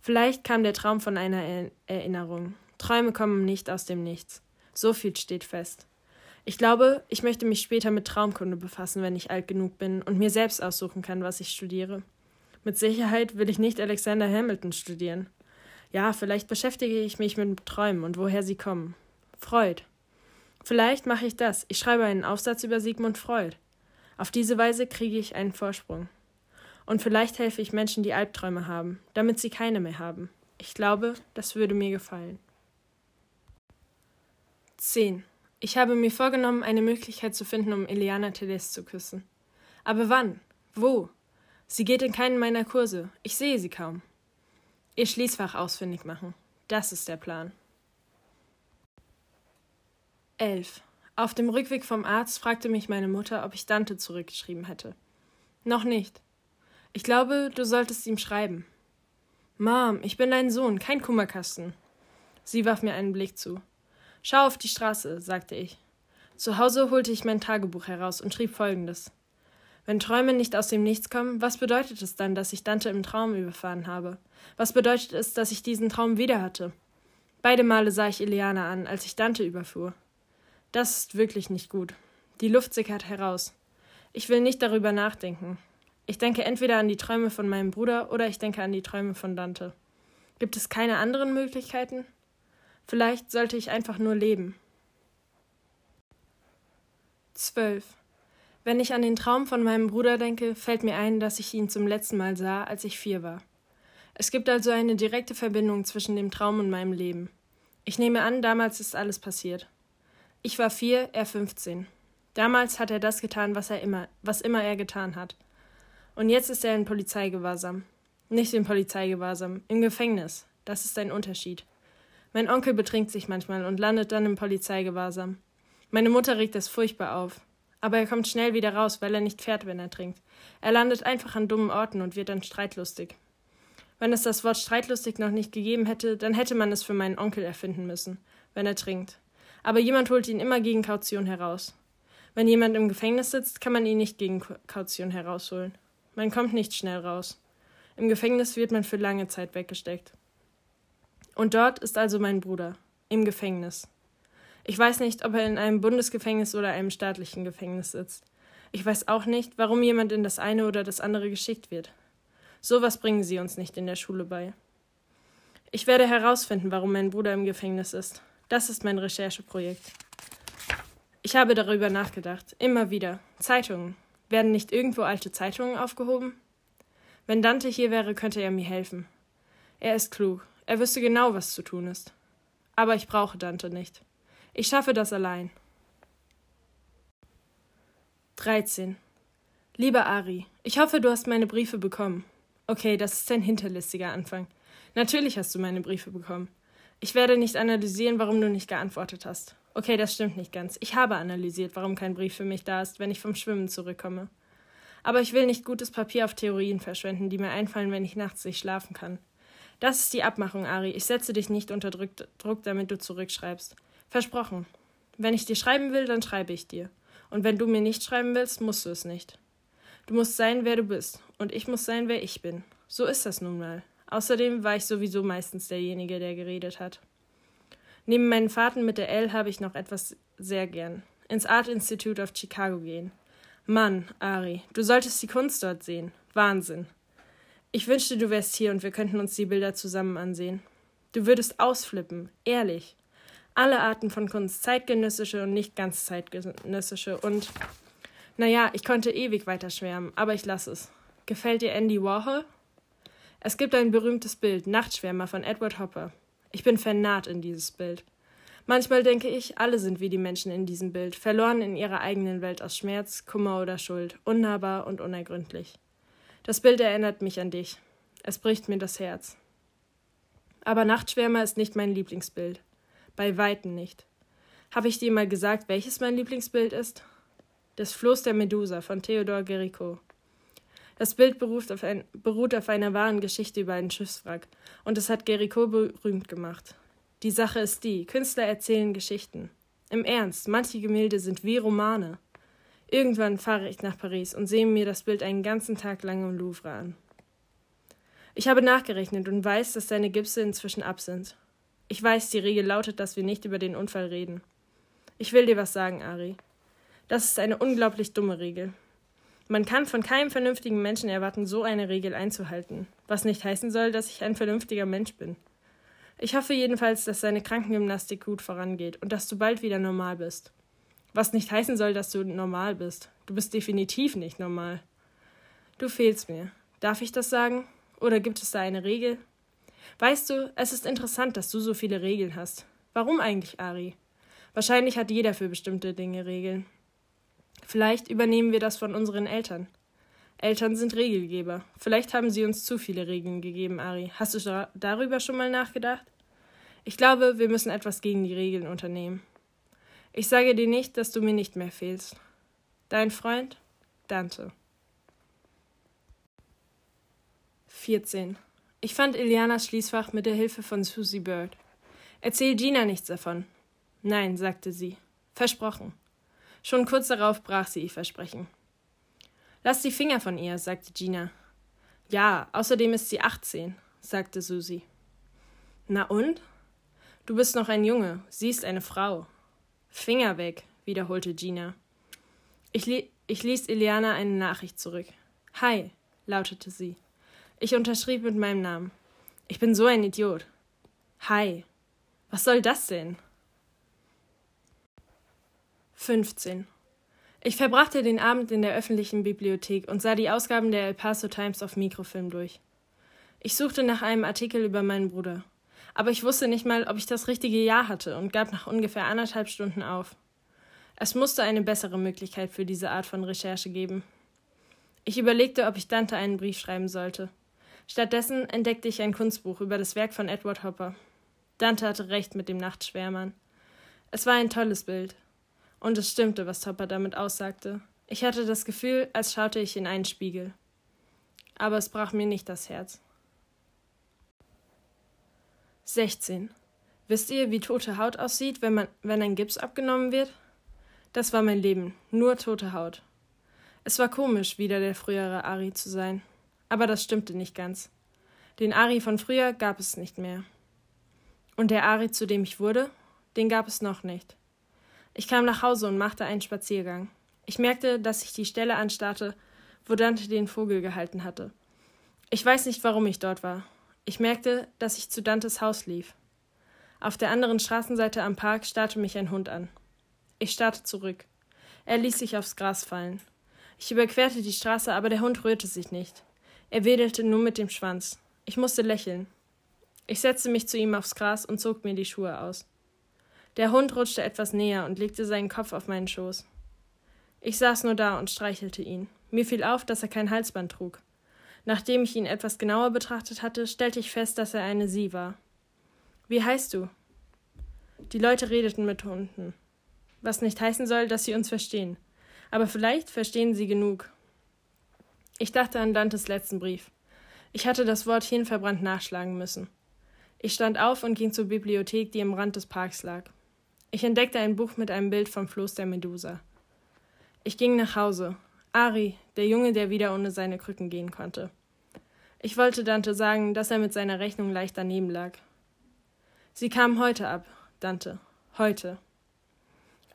Vielleicht kam der Traum von einer Erinnerung. Träume kommen nicht aus dem Nichts. So viel steht fest. Ich glaube, ich möchte mich später mit Traumkunde befassen, wenn ich alt genug bin und mir selbst aussuchen kann, was ich studiere. Mit Sicherheit will ich nicht Alexander Hamilton studieren. Ja, vielleicht beschäftige ich mich mit Träumen und woher sie kommen. Freud. Vielleicht mache ich das. Ich schreibe einen Aufsatz über Sigmund Freud. Auf diese Weise kriege ich einen Vorsprung. Und vielleicht helfe ich Menschen, die Albträume haben, damit sie keine mehr haben. Ich glaube, das würde mir gefallen. 10. Ich habe mir vorgenommen, eine Möglichkeit zu finden, um Eliana Teles zu küssen. Aber wann? Wo? Sie geht in keinen meiner Kurse. Ich sehe sie kaum. Ihr Schließfach ausfindig machen. Das ist der Plan. 11. Auf dem Rückweg vom Arzt fragte mich meine Mutter, ob ich Dante zurückgeschrieben hätte. Noch nicht. Ich glaube, du solltest ihm schreiben. Mom, ich bin dein Sohn, kein Kummerkasten. Sie warf mir einen Blick zu. Schau auf die Straße, sagte ich. Zu Hause holte ich mein Tagebuch heraus und schrieb folgendes. Wenn Träume nicht aus dem Nichts kommen, was bedeutet es dann, dass ich Dante im Traum überfahren habe? Was bedeutet es, dass ich diesen Traum wieder hatte? Beide Male sah ich Ileana an, als ich Dante überfuhr. Das ist wirklich nicht gut. Die Luft sickert heraus. Ich will nicht darüber nachdenken. Ich denke entweder an die Träume von meinem Bruder oder ich denke an die Träume von Dante. Gibt es keine anderen Möglichkeiten? Vielleicht sollte ich einfach nur leben. 12. Wenn ich an den Traum von meinem Bruder denke, fällt mir ein, dass ich ihn zum letzten Mal sah, als ich vier war. Es gibt also eine direkte Verbindung zwischen dem Traum und meinem Leben. Ich nehme an, damals ist alles passiert. Ich war vier, er fünfzehn. Damals hat er das getan, was er immer, was immer er getan hat. Und jetzt ist er in Polizeigewahrsam. Nicht in Polizeigewahrsam, im Gefängnis. Das ist ein Unterschied. Mein Onkel betrinkt sich manchmal und landet dann im Polizeigewahrsam. Meine Mutter regt es furchtbar auf. Aber er kommt schnell wieder raus, weil er nicht fährt, wenn er trinkt. Er landet einfach an dummen Orten und wird dann streitlustig. Wenn es das Wort streitlustig noch nicht gegeben hätte, dann hätte man es für meinen Onkel erfinden müssen, wenn er trinkt. Aber jemand holt ihn immer gegen Kaution heraus. Wenn jemand im Gefängnis sitzt, kann man ihn nicht gegen Kaution herausholen. Man kommt nicht schnell raus. Im Gefängnis wird man für lange Zeit weggesteckt. Und dort ist also mein Bruder, im Gefängnis. Ich weiß nicht, ob er in einem Bundesgefängnis oder einem staatlichen Gefängnis sitzt. Ich weiß auch nicht, warum jemand in das eine oder das andere geschickt wird. Sowas bringen sie uns nicht in der Schule bei. Ich werde herausfinden, warum mein Bruder im Gefängnis ist. Das ist mein Rechercheprojekt. Ich habe darüber nachgedacht, immer wieder. Zeitungen. Werden nicht irgendwo alte Zeitungen aufgehoben? Wenn Dante hier wäre, könnte er mir helfen. Er ist klug, er wüsste genau, was zu tun ist. Aber ich brauche Dante nicht. Ich schaffe das allein. 13. Lieber Ari, ich hoffe, du hast meine Briefe bekommen. Okay, das ist ein hinterlistiger Anfang. Natürlich hast du meine Briefe bekommen. Ich werde nicht analysieren, warum du nicht geantwortet hast. Okay, das stimmt nicht ganz. Ich habe analysiert, warum kein Brief für mich da ist, wenn ich vom Schwimmen zurückkomme. Aber ich will nicht gutes Papier auf Theorien verschwenden, die mir einfallen, wenn ich nachts nicht schlafen kann. Das ist die Abmachung, Ari. Ich setze dich nicht unter Druck, damit du zurückschreibst. Versprochen. Wenn ich dir schreiben will, dann schreibe ich dir. Und wenn du mir nicht schreiben willst, musst du es nicht. Du musst sein, wer du bist, und ich muss sein, wer ich bin. So ist das nun mal. Außerdem war ich sowieso meistens derjenige, der geredet hat. Neben meinen Fahrten mit der L habe ich noch etwas sehr gern. Ins Art Institute of Chicago gehen. Mann, Ari, du solltest die Kunst dort sehen. Wahnsinn. Ich wünschte, du wärst hier und wir könnten uns die Bilder zusammen ansehen. Du würdest ausflippen, ehrlich. Alle Arten von Kunst, zeitgenössische und nicht ganz zeitgenössische und naja, ich konnte ewig weiter schwärmen, aber ich lasse es. Gefällt dir Andy Warhol? Es gibt ein berühmtes Bild, Nachtschwärmer von Edward Hopper. Ich bin vernarrt in dieses Bild. Manchmal denke ich, alle sind wie die Menschen in diesem Bild, verloren in ihrer eigenen Welt aus Schmerz, Kummer oder Schuld, unnahbar und unergründlich. Das Bild erinnert mich an dich. Es bricht mir das Herz. Aber Nachtschwärmer ist nicht mein Lieblingsbild. Bei Weitem nicht. Habe ich dir mal gesagt, welches mein Lieblingsbild ist? Das Floß der Medusa von Theodor Gericault. Das Bild beruht auf, ein, beruht auf einer wahren Geschichte über einen Schiffswrack und es hat Gericault berühmt gemacht. Die Sache ist die: Künstler erzählen Geschichten. Im Ernst, manche Gemälde sind wie Romane. Irgendwann fahre ich nach Paris und sehe mir das Bild einen ganzen Tag lang im Louvre an. Ich habe nachgerechnet und weiß, dass deine Gipse inzwischen ab sind. Ich weiß, die Regel lautet, dass wir nicht über den Unfall reden. Ich will dir was sagen, Ari. Das ist eine unglaublich dumme Regel. Man kann von keinem vernünftigen Menschen erwarten, so eine Regel einzuhalten, was nicht heißen soll, dass ich ein vernünftiger Mensch bin. Ich hoffe jedenfalls, dass deine Krankengymnastik gut vorangeht und dass du bald wieder normal bist. Was nicht heißen soll, dass du normal bist. Du bist definitiv nicht normal. Du fehlst mir. Darf ich das sagen? Oder gibt es da eine Regel? Weißt du, es ist interessant, dass du so viele Regeln hast. Warum eigentlich, Ari? Wahrscheinlich hat jeder für bestimmte Dinge Regeln. Vielleicht übernehmen wir das von unseren Eltern. Eltern sind Regelgeber. Vielleicht haben sie uns zu viele Regeln gegeben, Ari. Hast du darüber schon mal nachgedacht? Ich glaube, wir müssen etwas gegen die Regeln unternehmen. Ich sage dir nicht, dass du mir nicht mehr fehlst. Dein Freund Dante. 14. Ich fand Ilianas Schließfach mit der Hilfe von Susie Bird. Erzähl Gina nichts davon. Nein, sagte sie. Versprochen. Schon kurz darauf brach sie ihr Versprechen. Lass die Finger von ihr, sagte Gina. Ja, außerdem ist sie 18, sagte Susie. Na und? Du bist noch ein Junge, sie ist eine Frau. Finger weg, wiederholte Gina. Ich, li ich ließ Iliana eine Nachricht zurück. Hi, lautete sie. Ich unterschrieb mit meinem Namen. Ich bin so ein Idiot. Hi. Was soll das denn? 15. Ich verbrachte den Abend in der öffentlichen Bibliothek und sah die Ausgaben der El Paso Times auf Mikrofilm durch. Ich suchte nach einem Artikel über meinen Bruder aber ich wusste nicht mal, ob ich das richtige Jahr hatte und gab nach ungefähr anderthalb Stunden auf. Es musste eine bessere Möglichkeit für diese Art von Recherche geben. Ich überlegte, ob ich Dante einen Brief schreiben sollte. Stattdessen entdeckte ich ein Kunstbuch über das Werk von Edward Hopper. Dante hatte recht mit dem Nachtschwärmern. Es war ein tolles Bild. Und es stimmte, was Hopper damit aussagte. Ich hatte das Gefühl, als schaute ich in einen Spiegel. Aber es brach mir nicht das Herz. 16. Wisst ihr, wie tote Haut aussieht, wenn, man, wenn ein Gips abgenommen wird? Das war mein Leben, nur tote Haut. Es war komisch, wieder der frühere Ari zu sein. Aber das stimmte nicht ganz. Den Ari von früher gab es nicht mehr. Und der Ari, zu dem ich wurde, den gab es noch nicht. Ich kam nach Hause und machte einen Spaziergang. Ich merkte, dass ich die Stelle anstarrte, wo Dante den Vogel gehalten hatte. Ich weiß nicht, warum ich dort war. Ich merkte, dass ich zu Dantes Haus lief. Auf der anderen Straßenseite am Park starrte mich ein Hund an. Ich starrte zurück. Er ließ sich aufs Gras fallen. Ich überquerte die Straße, aber der Hund rührte sich nicht. Er wedelte nur mit dem Schwanz. Ich musste lächeln. Ich setzte mich zu ihm aufs Gras und zog mir die Schuhe aus. Der Hund rutschte etwas näher und legte seinen Kopf auf meinen Schoß. Ich saß nur da und streichelte ihn. Mir fiel auf, dass er kein Halsband trug. Nachdem ich ihn etwas genauer betrachtet hatte, stellte ich fest, dass er eine Sie war. Wie heißt du? Die Leute redeten mit Hunden, was nicht heißen soll, dass sie uns verstehen. Aber vielleicht verstehen sie genug. Ich dachte an Dantes letzten Brief. Ich hatte das Wort hirnverbrannt nachschlagen müssen. Ich stand auf und ging zur Bibliothek, die am Rand des Parks lag. Ich entdeckte ein Buch mit einem Bild vom Floß der Medusa. Ich ging nach Hause. Ari, der Junge, der wieder ohne seine Krücken gehen konnte. Ich wollte Dante sagen, dass er mit seiner Rechnung leicht daneben lag. Sie kamen heute ab, Dante. Heute.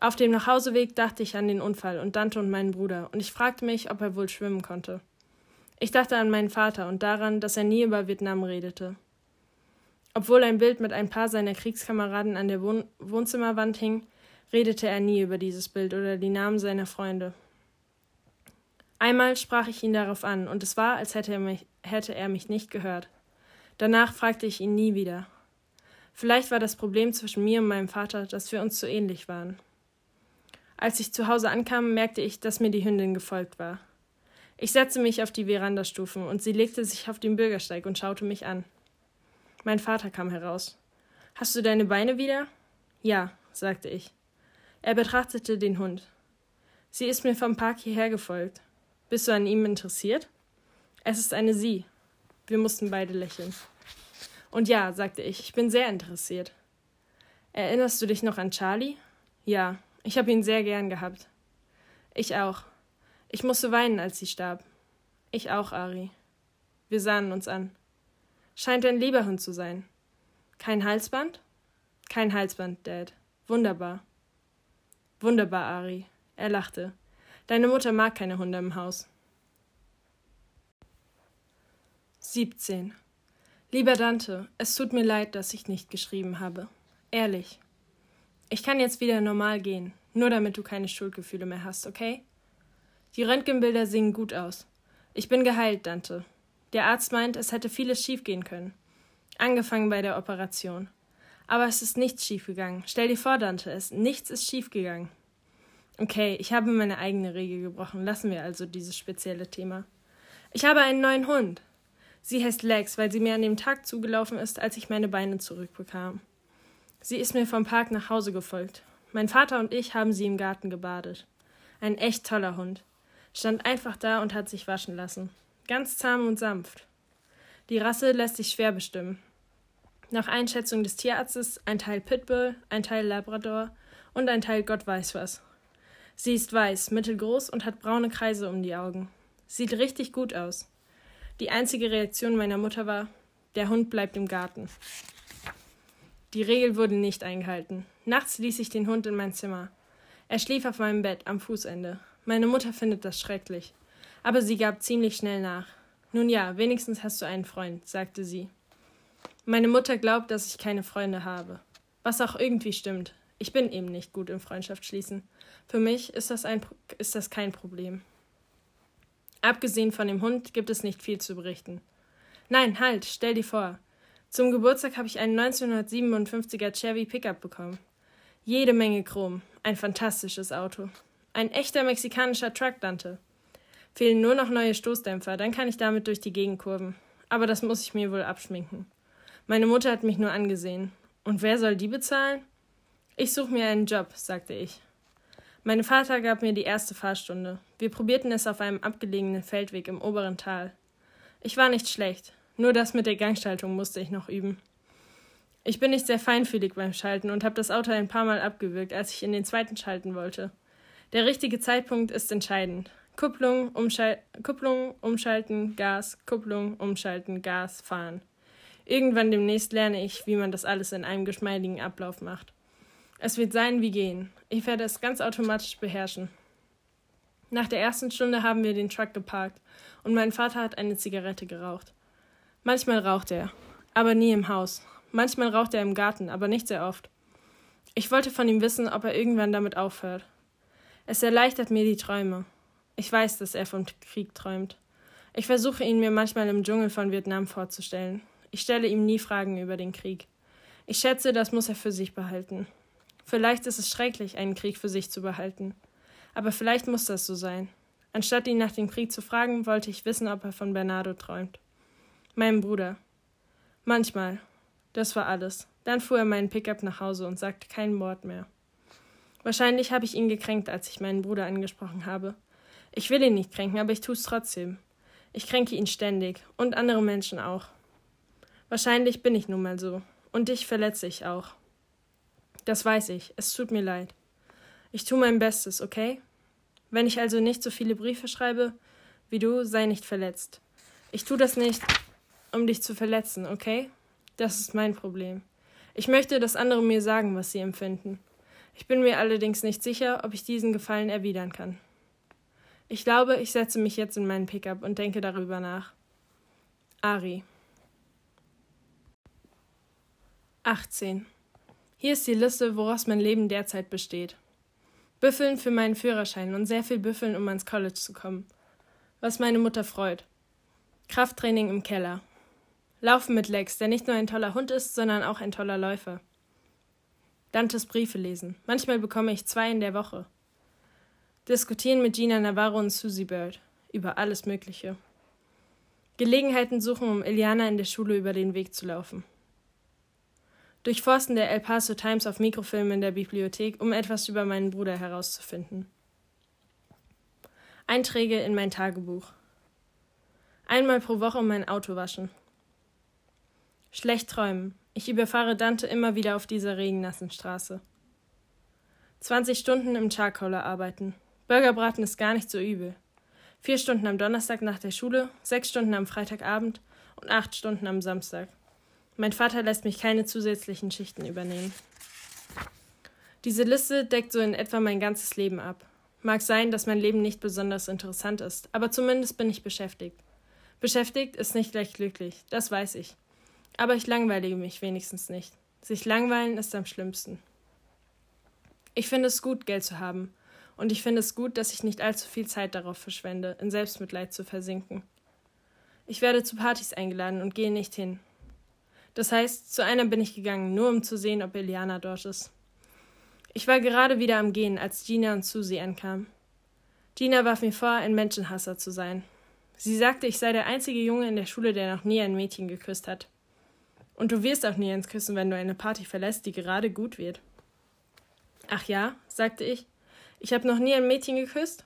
Auf dem Nachhauseweg dachte ich an den Unfall und Dante und meinen Bruder, und ich fragte mich, ob er wohl schwimmen konnte. Ich dachte an meinen Vater und daran, dass er nie über Vietnam redete. Obwohl ein Bild mit ein paar seiner Kriegskameraden an der Wohn Wohnzimmerwand hing, redete er nie über dieses Bild oder die Namen seiner Freunde. Einmal sprach ich ihn darauf an, und es war, als hätte er mich, hätte er mich nicht gehört. Danach fragte ich ihn nie wieder. Vielleicht war das Problem zwischen mir und meinem Vater, dass wir uns zu ähnlich waren. Als ich zu Hause ankam, merkte ich, dass mir die Hündin gefolgt war. Ich setzte mich auf die Verandastufen und sie legte sich auf den Bürgersteig und schaute mich an. Mein Vater kam heraus. Hast du deine Beine wieder? Ja, sagte ich. Er betrachtete den Hund. Sie ist mir vom Park hierher gefolgt. Bist du an ihm interessiert? Es ist eine Sie. Wir mussten beide lächeln. Und ja, sagte ich, ich bin sehr interessiert. Erinnerst du dich noch an Charlie? Ja, ich habe ihn sehr gern gehabt. Ich auch. Ich musste weinen, als sie starb. Ich auch, Ari. Wir sahen uns an. Scheint ein lieber Hund zu sein. Kein Halsband? Kein Halsband, Dad. Wunderbar. Wunderbar, Ari. Er lachte. Deine Mutter mag keine Hunde im Haus. 17. Lieber Dante, es tut mir leid, dass ich nicht geschrieben habe. Ehrlich. Ich kann jetzt wieder normal gehen, nur damit du keine Schuldgefühle mehr hast, okay? Die Röntgenbilder sehen gut aus. Ich bin geheilt, Dante. Der Arzt meint, es hätte vieles schiefgehen können. Angefangen bei der Operation. Aber es ist nichts schiefgegangen. Stell dir vor, Dante, es nichts ist schiefgegangen. Okay, ich habe meine eigene Regel gebrochen. Lassen wir also dieses spezielle Thema. Ich habe einen neuen Hund. Sie heißt Lex, weil sie mir an dem Tag zugelaufen ist, als ich meine Beine zurückbekam. Sie ist mir vom Park nach Hause gefolgt. Mein Vater und ich haben sie im Garten gebadet. Ein echt toller Hund. Stand einfach da und hat sich waschen lassen. Ganz zahm und sanft. Die Rasse lässt sich schwer bestimmen. Nach Einschätzung des Tierarztes ein Teil Pitbull, ein Teil Labrador und ein Teil Gott weiß was. Sie ist weiß, mittelgroß und hat braune Kreise um die Augen. Sieht richtig gut aus. Die einzige Reaktion meiner Mutter war, der Hund bleibt im Garten. Die Regel wurde nicht eingehalten. Nachts ließ ich den Hund in mein Zimmer. Er schlief auf meinem Bett am Fußende. Meine Mutter findet das schrecklich. Aber sie gab ziemlich schnell nach. Nun ja, wenigstens hast du einen Freund, sagte sie. Meine Mutter glaubt, dass ich keine Freunde habe. Was auch irgendwie stimmt. Ich bin eben nicht gut im Freundschaft schließen. Für mich ist das, ein, ist das kein Problem. Abgesehen von dem Hund gibt es nicht viel zu berichten. Nein, halt, stell dir vor. Zum Geburtstag habe ich einen 1957er Chevy Pickup bekommen. Jede Menge Chrom. Ein fantastisches Auto. Ein echter mexikanischer Truck, Dante. Fehlen nur noch neue Stoßdämpfer, dann kann ich damit durch die Gegend kurven. Aber das muss ich mir wohl abschminken. Meine Mutter hat mich nur angesehen. Und wer soll die bezahlen? Ich suche mir einen Job, sagte ich. Mein Vater gab mir die erste Fahrstunde. Wir probierten es auf einem abgelegenen Feldweg im oberen Tal. Ich war nicht schlecht. Nur das mit der Gangschaltung musste ich noch üben. Ich bin nicht sehr feinfühlig beim Schalten und habe das Auto ein paar Mal abgewürgt, als ich in den zweiten schalten wollte. Der richtige Zeitpunkt ist entscheidend. Kupplung, Umschal Kupplung, umschalten, Gas, Kupplung, umschalten, Gas, fahren. Irgendwann demnächst lerne ich, wie man das alles in einem geschmeidigen Ablauf macht. Es wird sein wie gehen. Ich werde es ganz automatisch beherrschen. Nach der ersten Stunde haben wir den Truck geparkt und mein Vater hat eine Zigarette geraucht. Manchmal raucht er, aber nie im Haus. Manchmal raucht er im Garten, aber nicht sehr oft. Ich wollte von ihm wissen, ob er irgendwann damit aufhört. Es erleichtert mir die Träume. Ich weiß, dass er vom Krieg träumt. Ich versuche ihn mir manchmal im Dschungel von Vietnam vorzustellen. Ich stelle ihm nie Fragen über den Krieg. Ich schätze, das muss er für sich behalten. Vielleicht ist es schrecklich, einen Krieg für sich zu behalten. Aber vielleicht muss das so sein. Anstatt ihn nach dem Krieg zu fragen, wollte ich wissen, ob er von Bernardo träumt. Meinem Bruder. Manchmal. Das war alles. Dann fuhr er meinen Pickup nach Hause und sagte kein Wort mehr. Wahrscheinlich habe ich ihn gekränkt, als ich meinen Bruder angesprochen habe. Ich will ihn nicht kränken, aber ich tue es trotzdem. Ich kränke ihn ständig und andere Menschen auch. Wahrscheinlich bin ich nun mal so. Und dich verletze ich auch. Das weiß ich. Es tut mir leid. Ich tue mein Bestes, okay? Wenn ich also nicht so viele Briefe schreibe wie du, sei nicht verletzt. Ich tue das nicht, um dich zu verletzen, okay? Das ist mein Problem. Ich möchte, dass andere mir sagen, was sie empfinden. Ich bin mir allerdings nicht sicher, ob ich diesen Gefallen erwidern kann. Ich glaube, ich setze mich jetzt in meinen Pickup und denke darüber nach. Ari. 18. Hier ist die Liste, woraus mein Leben derzeit besteht. Büffeln für meinen Führerschein und sehr viel Büffeln, um ans College zu kommen. Was meine Mutter freut. Krafttraining im Keller. Laufen mit Lex, der nicht nur ein toller Hund ist, sondern auch ein toller Läufer. Dantes Briefe lesen. Manchmal bekomme ich zwei in der Woche. Diskutieren mit Gina Navarro und Susie Bird über alles Mögliche. Gelegenheiten suchen, um Eliana in der Schule über den Weg zu laufen. Durchforsten der El Paso Times auf Mikrofilm in der Bibliothek, um etwas über meinen Bruder herauszufinden. Einträge in mein Tagebuch. Einmal pro Woche mein Auto waschen. Schlecht träumen. Ich überfahre Dante immer wieder auf dieser regennassen Straße. 20 Stunden im Charcoaler arbeiten. Burgerbraten ist gar nicht so übel. Vier Stunden am Donnerstag nach der Schule, sechs Stunden am Freitagabend und acht Stunden am Samstag. Mein Vater lässt mich keine zusätzlichen Schichten übernehmen. Diese Liste deckt so in etwa mein ganzes Leben ab. Mag sein, dass mein Leben nicht besonders interessant ist, aber zumindest bin ich beschäftigt. Beschäftigt ist nicht gleich glücklich, das weiß ich. Aber ich langweile mich wenigstens nicht. Sich langweilen ist am schlimmsten. Ich finde es gut, Geld zu haben. Und ich finde es gut, dass ich nicht allzu viel Zeit darauf verschwende, in Selbstmitleid zu versinken. Ich werde zu Partys eingeladen und gehe nicht hin. Das heißt, zu einer bin ich gegangen, nur um zu sehen, ob Eliana dort ist. Ich war gerade wieder am Gehen, als Gina und Susie ankamen. Gina warf mir vor, ein Menschenhasser zu sein. Sie sagte, ich sei der einzige Junge in der Schule, der noch nie ein Mädchen geküsst hat. Und du wirst auch nie eins küssen, wenn du eine Party verlässt, die gerade gut wird. Ach ja, sagte ich. Ich habe noch nie ein Mädchen geküsst.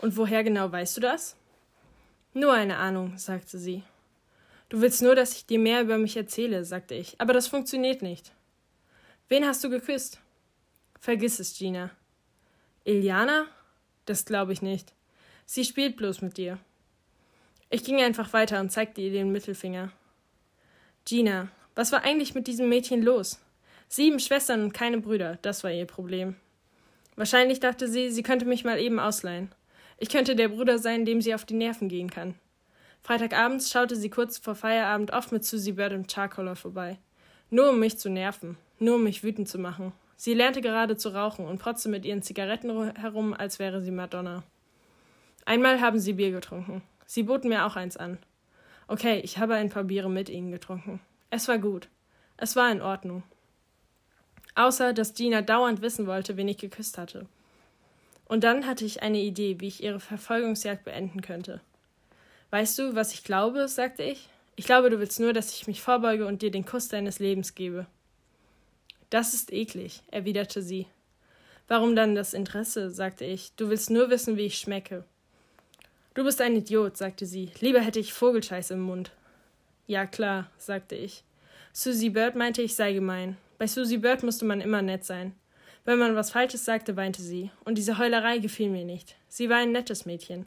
Und woher genau weißt du das? Nur eine Ahnung, sagte sie. Du willst nur, dass ich dir mehr über mich erzähle, sagte ich. Aber das funktioniert nicht. Wen hast du geküsst? Vergiss es, Gina. Iliana? Das glaube ich nicht. Sie spielt bloß mit dir. Ich ging einfach weiter und zeigte ihr den Mittelfinger. Gina, was war eigentlich mit diesem Mädchen los? Sieben Schwestern und keine Brüder, das war ihr Problem. Wahrscheinlich dachte sie, sie könnte mich mal eben ausleihen. Ich könnte der Bruder sein, dem sie auf die Nerven gehen kann. Freitagabends schaute sie kurz vor Feierabend oft mit Susie Bird im Charcoaler vorbei. Nur um mich zu nerven, nur um mich wütend zu machen. Sie lernte gerade zu rauchen und protzte mit ihren Zigaretten herum, als wäre sie Madonna. Einmal haben sie Bier getrunken. Sie boten mir auch eins an. Okay, ich habe ein paar Biere mit ihnen getrunken. Es war gut. Es war in Ordnung. Außer, dass Gina dauernd wissen wollte, wen ich geküsst hatte. Und dann hatte ich eine Idee, wie ich ihre Verfolgungsjagd beenden könnte. Weißt du, was ich glaube? sagte ich. Ich glaube, du willst nur, dass ich mich vorbeuge und dir den Kuss deines Lebens gebe. Das ist eklig, erwiderte sie. Warum dann das Interesse? sagte ich. Du willst nur wissen, wie ich schmecke. Du bist ein Idiot, sagte sie. Lieber hätte ich Vogelscheiß im Mund. Ja, klar, sagte ich. Susie Bird meinte, ich sei gemein. Bei Susie Bird musste man immer nett sein. Wenn man was Falsches sagte, weinte sie. Und diese Heulerei gefiel mir nicht. Sie war ein nettes Mädchen.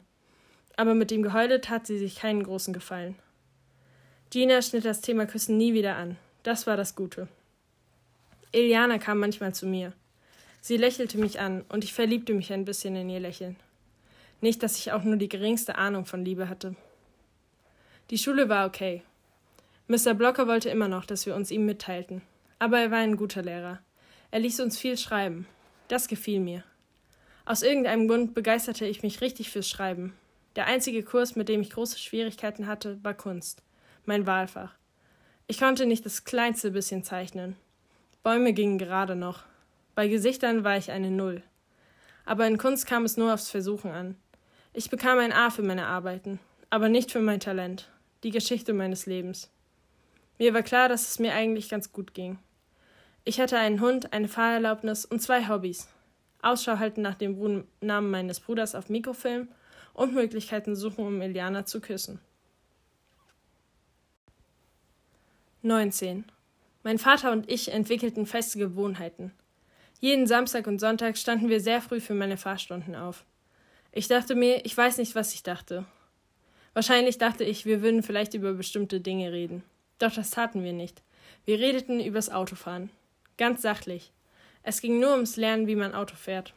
Aber mit dem Geheule tat sie sich keinen großen Gefallen. Gina schnitt das Thema Küssen nie wieder an. Das war das Gute. Iliana kam manchmal zu mir. Sie lächelte mich an, und ich verliebte mich ein bisschen in ihr Lächeln. Nicht, dass ich auch nur die geringste Ahnung von Liebe hatte. Die Schule war okay. Mr. Blocker wollte immer noch, dass wir uns ihm mitteilten. Aber er war ein guter Lehrer. Er ließ uns viel schreiben. Das gefiel mir. Aus irgendeinem Grund begeisterte ich mich richtig fürs Schreiben. Der einzige Kurs, mit dem ich große Schwierigkeiten hatte, war Kunst, mein Wahlfach. Ich konnte nicht das kleinste bisschen zeichnen. Bäume gingen gerade noch. Bei Gesichtern war ich eine Null. Aber in Kunst kam es nur aufs Versuchen an. Ich bekam ein A für meine Arbeiten, aber nicht für mein Talent, die Geschichte meines Lebens. Mir war klar, dass es mir eigentlich ganz gut ging. Ich hatte einen Hund, eine Fahrerlaubnis und zwei Hobbys. Ausschau halten nach dem Namen meines Bruders auf Mikrofilm und Möglichkeiten suchen, um Eliana zu küssen. 19. Mein Vater und ich entwickelten feste Gewohnheiten. Jeden Samstag und Sonntag standen wir sehr früh für meine Fahrstunden auf. Ich dachte mir, ich weiß nicht, was ich dachte. Wahrscheinlich dachte ich, wir würden vielleicht über bestimmte Dinge reden. Doch das taten wir nicht. Wir redeten übers Autofahren. Ganz sachlich. Es ging nur ums Lernen, wie man Auto fährt.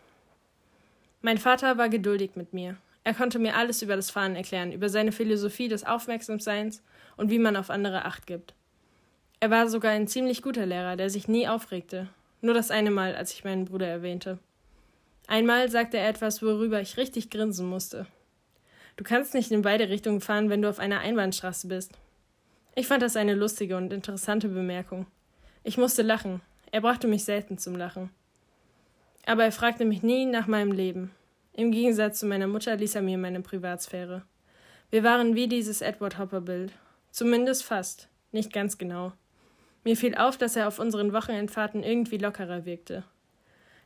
Mein Vater war geduldig mit mir. Er konnte mir alles über das Fahren erklären, über seine Philosophie des Aufmerksamseins und wie man auf andere Acht gibt. Er war sogar ein ziemlich guter Lehrer, der sich nie aufregte. Nur das eine Mal, als ich meinen Bruder erwähnte. Einmal sagte er etwas, worüber ich richtig grinsen musste. Du kannst nicht in beide Richtungen fahren, wenn du auf einer Einbahnstraße bist. Ich fand das eine lustige und interessante Bemerkung. Ich musste lachen. Er brachte mich selten zum Lachen. Aber er fragte mich nie nach meinem Leben. Im Gegensatz zu meiner Mutter ließ er mir meine Privatsphäre. Wir waren wie dieses Edward Hopper Bild. Zumindest fast. Nicht ganz genau. Mir fiel auf, dass er auf unseren Wochenendfahrten irgendwie lockerer wirkte.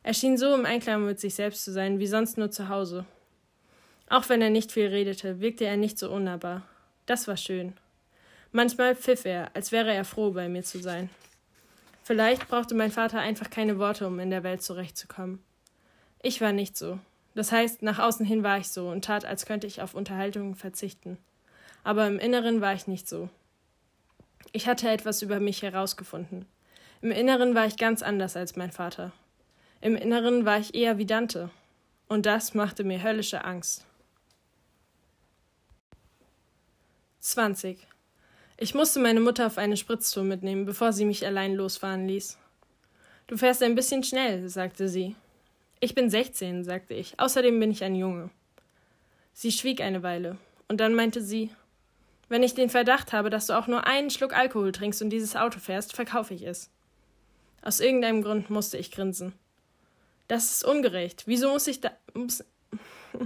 Er schien so im Einklang mit sich selbst zu sein, wie sonst nur zu Hause. Auch wenn er nicht viel redete, wirkte er nicht so unnahbar. Das war schön. Manchmal pfiff er, als wäre er froh, bei mir zu sein. Vielleicht brauchte mein Vater einfach keine Worte, um in der Welt zurechtzukommen. Ich war nicht so. Das heißt, nach außen hin war ich so und tat, als könnte ich auf Unterhaltungen verzichten. Aber im Inneren war ich nicht so. Ich hatte etwas über mich herausgefunden. Im Inneren war ich ganz anders als mein Vater. Im Inneren war ich eher wie Dante. Und das machte mir höllische Angst. 20. Ich musste meine Mutter auf eine Spritztour mitnehmen, bevor sie mich allein losfahren ließ. Du fährst ein bisschen schnell, sagte sie. Ich bin sechzehn, sagte ich. Außerdem bin ich ein Junge. Sie schwieg eine Weile, und dann meinte sie wenn ich den Verdacht habe, dass du auch nur einen Schluck Alkohol trinkst und dieses Auto fährst, verkaufe ich es. Aus irgendeinem Grund musste ich grinsen. Das ist ungerecht. Wieso muss ich da. Muss,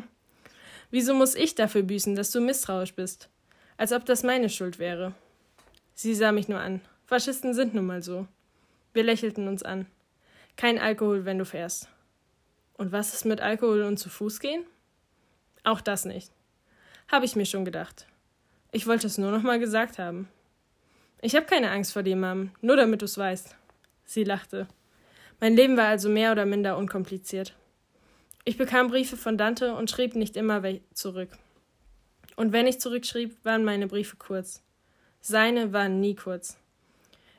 Wieso muss ich dafür büßen, dass du misstrauisch bist? Als ob das meine Schuld wäre. Sie sah mich nur an. Faschisten sind nun mal so. Wir lächelten uns an. Kein Alkohol, wenn du fährst. Und was ist mit Alkohol und zu Fuß gehen? Auch das nicht. Habe ich mir schon gedacht. Ich wollte es nur noch mal gesagt haben. Ich habe keine Angst vor dir, Mom, nur damit du es weißt. Sie lachte. Mein Leben war also mehr oder minder unkompliziert. Ich bekam Briefe von Dante und schrieb nicht immer zurück. Und wenn ich zurückschrieb, waren meine Briefe kurz. Seine waren nie kurz.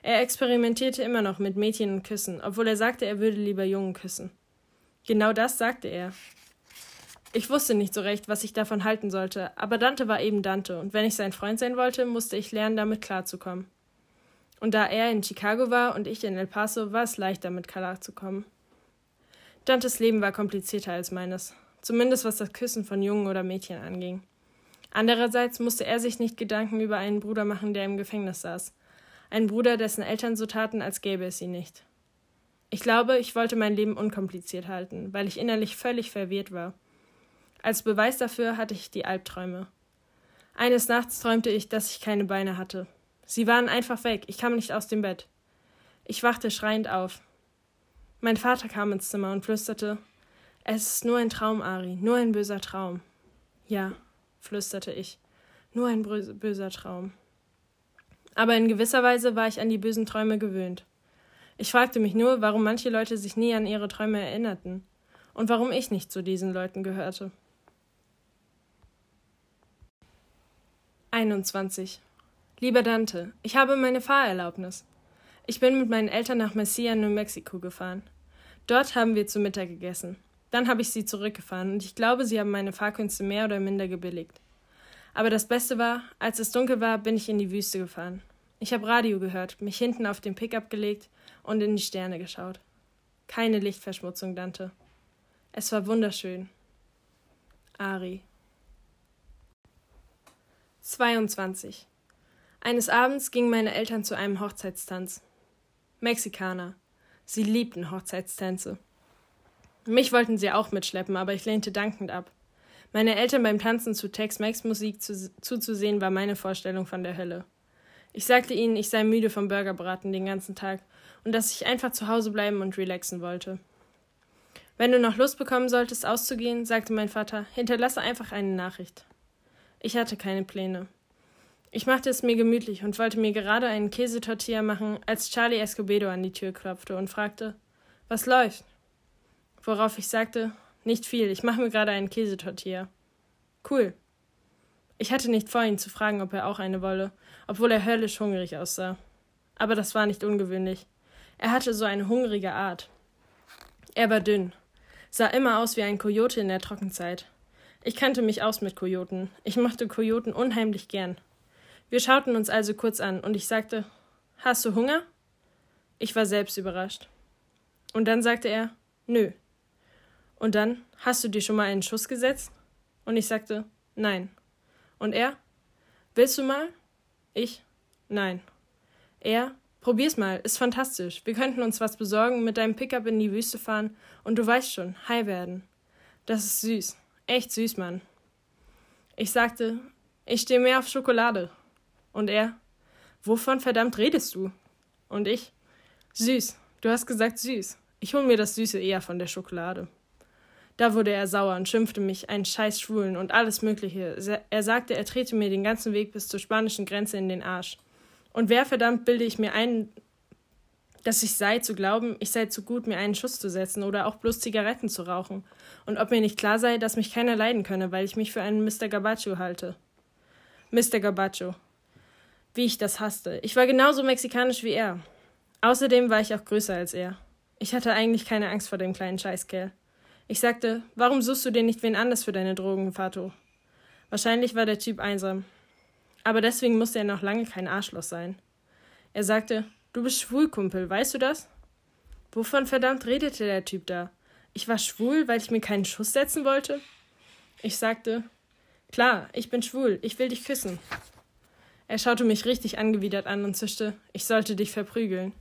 Er experimentierte immer noch mit Mädchen und Küssen, obwohl er sagte, er würde lieber Jungen küssen. Genau das sagte er. Ich wusste nicht so recht, was ich davon halten sollte, aber Dante war eben Dante, und wenn ich sein Freund sein wollte, musste ich lernen, damit klarzukommen. Und da er in Chicago war und ich in El Paso, war es leicht, damit klarzukommen. Dantes Leben war komplizierter als meines, zumindest was das Küssen von Jungen oder Mädchen anging. Andererseits musste er sich nicht Gedanken über einen Bruder machen, der im Gefängnis saß. Einen Bruder, dessen Eltern so taten, als gäbe es sie nicht. Ich glaube, ich wollte mein Leben unkompliziert halten, weil ich innerlich völlig verwirrt war. Als Beweis dafür hatte ich die Albträume. Eines Nachts träumte ich, dass ich keine Beine hatte. Sie waren einfach weg, ich kam nicht aus dem Bett. Ich wachte schreiend auf. Mein Vater kam ins Zimmer und flüsterte Es ist nur ein Traum, Ari, nur ein böser Traum. Ja, flüsterte ich, nur ein böser Traum. Aber in gewisser Weise war ich an die bösen Träume gewöhnt. Ich fragte mich nur, warum manche Leute sich nie an ihre Träume erinnerten und warum ich nicht zu diesen Leuten gehörte. 21. Lieber Dante, ich habe meine Fahrerlaubnis. Ich bin mit meinen Eltern nach Messia, New Mexico gefahren. Dort haben wir zu Mittag gegessen. Dann habe ich sie zurückgefahren und ich glaube, sie haben meine Fahrkünste mehr oder minder gebilligt. Aber das Beste war, als es dunkel war, bin ich in die Wüste gefahren. Ich habe Radio gehört, mich hinten auf den Pickup gelegt und in die Sterne geschaut. Keine Lichtverschmutzung, Dante. Es war wunderschön. Ari 22. Eines Abends gingen meine Eltern zu einem Hochzeitstanz. Mexikaner. Sie liebten Hochzeitstänze. Mich wollten sie auch mitschleppen, aber ich lehnte dankend ab. Meine Eltern beim Tanzen zu Tex-Mex-Musik zu, zuzusehen, war meine Vorstellung von der Hölle. Ich sagte ihnen, ich sei müde vom Burgerbraten den ganzen Tag und dass ich einfach zu Hause bleiben und relaxen wollte. Wenn du noch Lust bekommen solltest, auszugehen, sagte mein Vater, hinterlasse einfach eine Nachricht. Ich hatte keine Pläne. Ich machte es mir gemütlich und wollte mir gerade einen Käsetortilla machen, als Charlie Escobedo an die Tür klopfte und fragte, was läuft? Worauf ich sagte, nicht viel, ich mache mir gerade einen Käsetortilla. Cool. Ich hatte nicht vor, ihn zu fragen, ob er auch eine wolle, obwohl er höllisch hungrig aussah. Aber das war nicht ungewöhnlich. Er hatte so eine hungrige Art. Er war dünn, sah immer aus wie ein Kojote in der Trockenzeit. Ich kannte mich aus mit Kojoten. Ich mochte Kojoten unheimlich gern. Wir schauten uns also kurz an und ich sagte, Hast du Hunger? Ich war selbst überrascht. Und dann sagte er, Nö. Und dann, Hast du dir schon mal einen Schuss gesetzt? Und ich sagte, Nein. Und er, Willst du mal? Ich, Nein. Er, Probier's mal, ist fantastisch. Wir könnten uns was besorgen, mit deinem Pickup in die Wüste fahren und du weißt schon, high werden. Das ist süß. Echt süß, Mann. Ich sagte, ich stehe mehr auf Schokolade. Und er, wovon verdammt redest du? Und ich, süß. Du hast gesagt süß. Ich hol mir das Süße eher von der Schokolade. Da wurde er sauer und schimpfte mich einen scheiß Schwulen und alles Mögliche. Er sagte, er trete mir den ganzen Weg bis zur spanischen Grenze in den Arsch. Und wer verdammt bilde ich mir ein, dass ich sei, zu glauben, ich sei zu gut, mir einen Schuss zu setzen oder auch bloß Zigaretten zu rauchen. Und ob mir nicht klar sei, dass mich keiner leiden könne, weil ich mich für einen Mr. Gabacho halte. Mr. Gabacho wie ich das hasste. Ich war genauso mexikanisch wie er. Außerdem war ich auch größer als er. Ich hatte eigentlich keine Angst vor dem kleinen Scheißkerl. Ich sagte, warum suchst du dir nicht wen anders für deine Drogen, Fato? Wahrscheinlich war der Typ einsam. Aber deswegen musste er noch lange kein Arschloch sein. Er sagte, du bist schwul, Kumpel, weißt du das? Wovon verdammt redete der Typ da? Ich war schwul, weil ich mir keinen Schuss setzen wollte? Ich sagte, klar, ich bin schwul, ich will dich küssen. Er schaute mich richtig angewidert an und zischte, ich sollte dich verprügeln.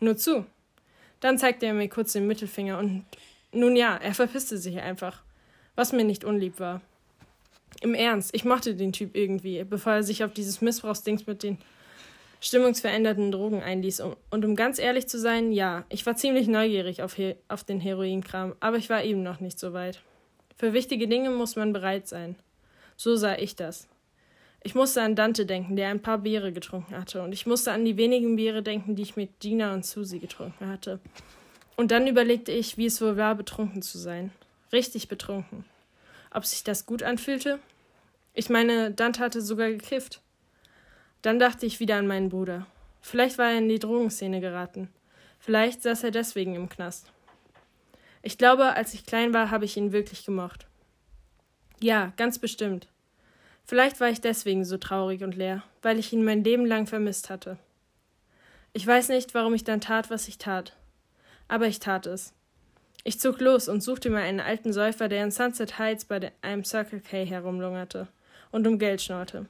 Nur zu. Dann zeigte er mir kurz den Mittelfinger und nun ja, er verpisste sich einfach, was mir nicht unlieb war. Im Ernst, ich mochte den Typ irgendwie, bevor er sich auf dieses Missbrauchsdings mit den stimmungsveränderten Drogen einließ. Und um ganz ehrlich zu sein, ja, ich war ziemlich neugierig auf, He auf den Heroinkram, aber ich war eben noch nicht so weit. Für wichtige Dinge muss man bereit sein. So sah ich das. Ich musste an Dante denken, der ein paar Biere getrunken hatte, und ich musste an die wenigen Biere denken, die ich mit Gina und Susie getrunken hatte. Und dann überlegte ich, wie es wohl war, betrunken zu sein. Richtig betrunken. Ob sich das gut anfühlte? Ich meine, Dante hatte sogar gekifft. Dann dachte ich wieder an meinen Bruder. Vielleicht war er in die Drogenszene geraten. Vielleicht saß er deswegen im Knast. Ich glaube, als ich klein war, habe ich ihn wirklich gemocht. Ja, ganz bestimmt. Vielleicht war ich deswegen so traurig und leer, weil ich ihn mein Leben lang vermisst hatte. Ich weiß nicht, warum ich dann tat, was ich tat. Aber ich tat es. Ich zog los und suchte mir einen alten Säufer, der in Sunset Heights bei einem Circle K herumlungerte und um Geld schnorrte.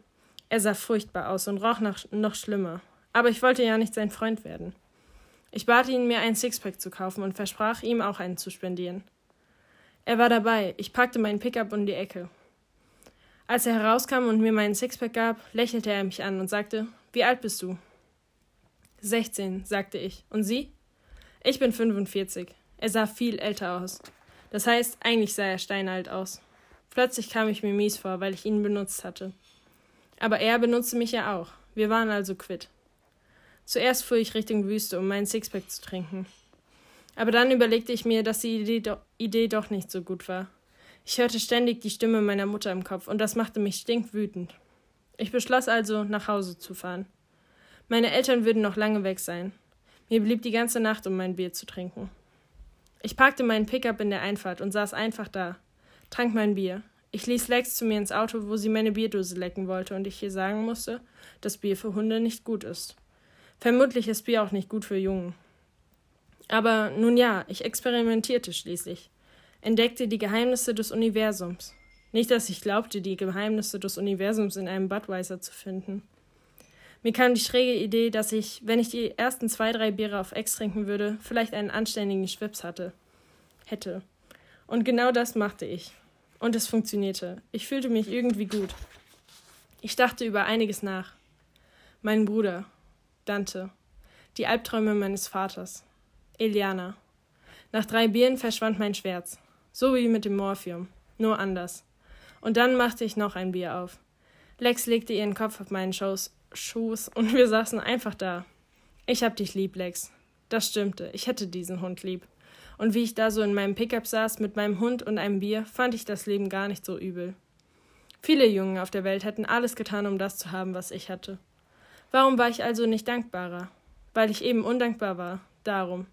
Er sah furchtbar aus und roch nach, noch schlimmer. Aber ich wollte ja nicht sein Freund werden. Ich bat ihn, mir ein Sixpack zu kaufen und versprach, ihm auch einen zu spendieren. Er war dabei. Ich packte meinen Pickup um die Ecke. Als er herauskam und mir meinen Sixpack gab, lächelte er mich an und sagte: Wie alt bist du? 16, sagte ich. Und Sie? Ich bin 45. Er sah viel älter aus. Das heißt, eigentlich sah er steinalt aus. Plötzlich kam ich mir mies vor, weil ich ihn benutzt hatte. Aber er benutzte mich ja auch. Wir waren also quitt. Zuerst fuhr ich Richtung Wüste, um meinen Sixpack zu trinken. Aber dann überlegte ich mir, dass die Idee, do Idee doch nicht so gut war. Ich hörte ständig die Stimme meiner Mutter im Kopf, und das machte mich stinkwütend. Ich beschloss also, nach Hause zu fahren. Meine Eltern würden noch lange weg sein. Mir blieb die ganze Nacht, um mein Bier zu trinken. Ich parkte meinen Pickup in der Einfahrt und saß einfach da, trank mein Bier. Ich ließ Lex zu mir ins Auto, wo sie meine Bierdose lecken wollte und ich ihr sagen musste, dass Bier für Hunde nicht gut ist. Vermutlich ist Bier auch nicht gut für Jungen. Aber nun ja, ich experimentierte schließlich entdeckte die Geheimnisse des Universums. Nicht, dass ich glaubte, die Geheimnisse des Universums in einem Budweiser zu finden. Mir kam die schräge Idee, dass ich, wenn ich die ersten zwei, drei Biere auf Ex trinken würde, vielleicht einen anständigen Schwips hatte. Hätte. Und genau das machte ich. Und es funktionierte. Ich fühlte mich irgendwie gut. Ich dachte über einiges nach. Mein Bruder, Dante, die Albträume meines Vaters, Eliana. Nach drei Bieren verschwand mein Schmerz, so wie mit dem Morphium, nur anders. Und dann machte ich noch ein Bier auf. Lex legte ihren Kopf auf meinen Schoß, Schoß und wir saßen einfach da. Ich hab dich lieb, Lex. Das stimmte, ich hätte diesen Hund lieb. Und wie ich da so in meinem Pickup saß mit meinem Hund und einem Bier, fand ich das Leben gar nicht so übel. Viele Jungen auf der Welt hätten alles getan, um das zu haben, was ich hatte. Warum war ich also nicht dankbarer? Weil ich eben undankbar war. Darum.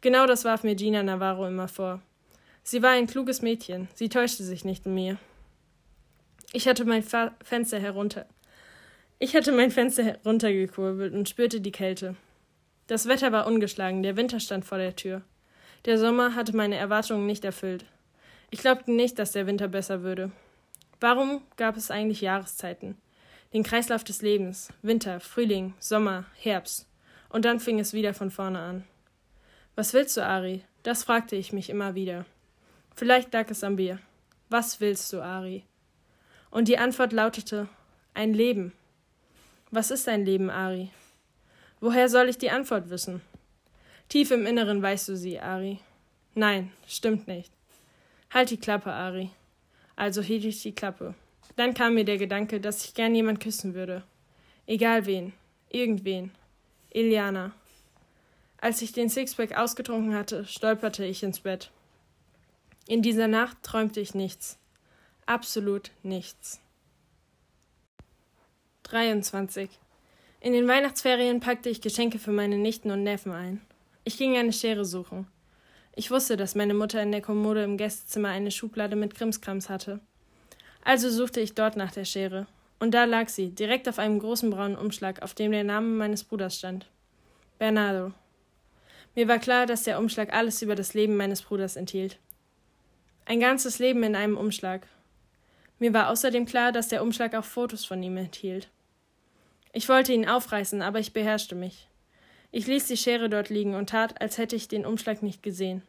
Genau das warf mir Gina Navarro immer vor. Sie war ein kluges Mädchen. Sie täuschte sich nicht in mir. Ich hatte mein Fa Fenster herunter. Ich hatte mein Fenster heruntergekurbelt und spürte die Kälte. Das Wetter war ungeschlagen, der Winter stand vor der Tür. Der Sommer hatte meine Erwartungen nicht erfüllt. Ich glaubte nicht, dass der Winter besser würde. Warum gab es eigentlich Jahreszeiten? Den Kreislauf des Lebens. Winter, Frühling, Sommer, Herbst. Und dann fing es wieder von vorne an. Was willst du, Ari? Das fragte ich mich immer wieder. Vielleicht lag es am Bier. Was willst du, Ari? Und die Antwort lautete ein Leben. Was ist ein Leben, Ari? Woher soll ich die Antwort wissen? Tief im Inneren weißt du sie, Ari. Nein, stimmt nicht. Halt die Klappe, Ari. Also hielt ich die Klappe. Dann kam mir der Gedanke, dass ich gern jemand küssen würde. Egal wen. Irgendwen. Iliana. Als ich den Sixpack ausgetrunken hatte, stolperte ich ins Bett. In dieser Nacht träumte ich nichts. Absolut nichts. 23. In den Weihnachtsferien packte ich Geschenke für meine Nichten und Neffen ein. Ich ging eine Schere suchen. Ich wusste, dass meine Mutter in der Kommode im Gästezimmer eine Schublade mit Krimskrams hatte. Also suchte ich dort nach der Schere. Und da lag sie, direkt auf einem großen braunen Umschlag, auf dem der Name meines Bruders stand. Bernardo. Mir war klar, dass der Umschlag alles über das Leben meines Bruders enthielt. Ein ganzes Leben in einem Umschlag. Mir war außerdem klar, dass der Umschlag auch Fotos von ihm enthielt. Ich wollte ihn aufreißen, aber ich beherrschte mich. Ich ließ die Schere dort liegen und tat, als hätte ich den Umschlag nicht gesehen.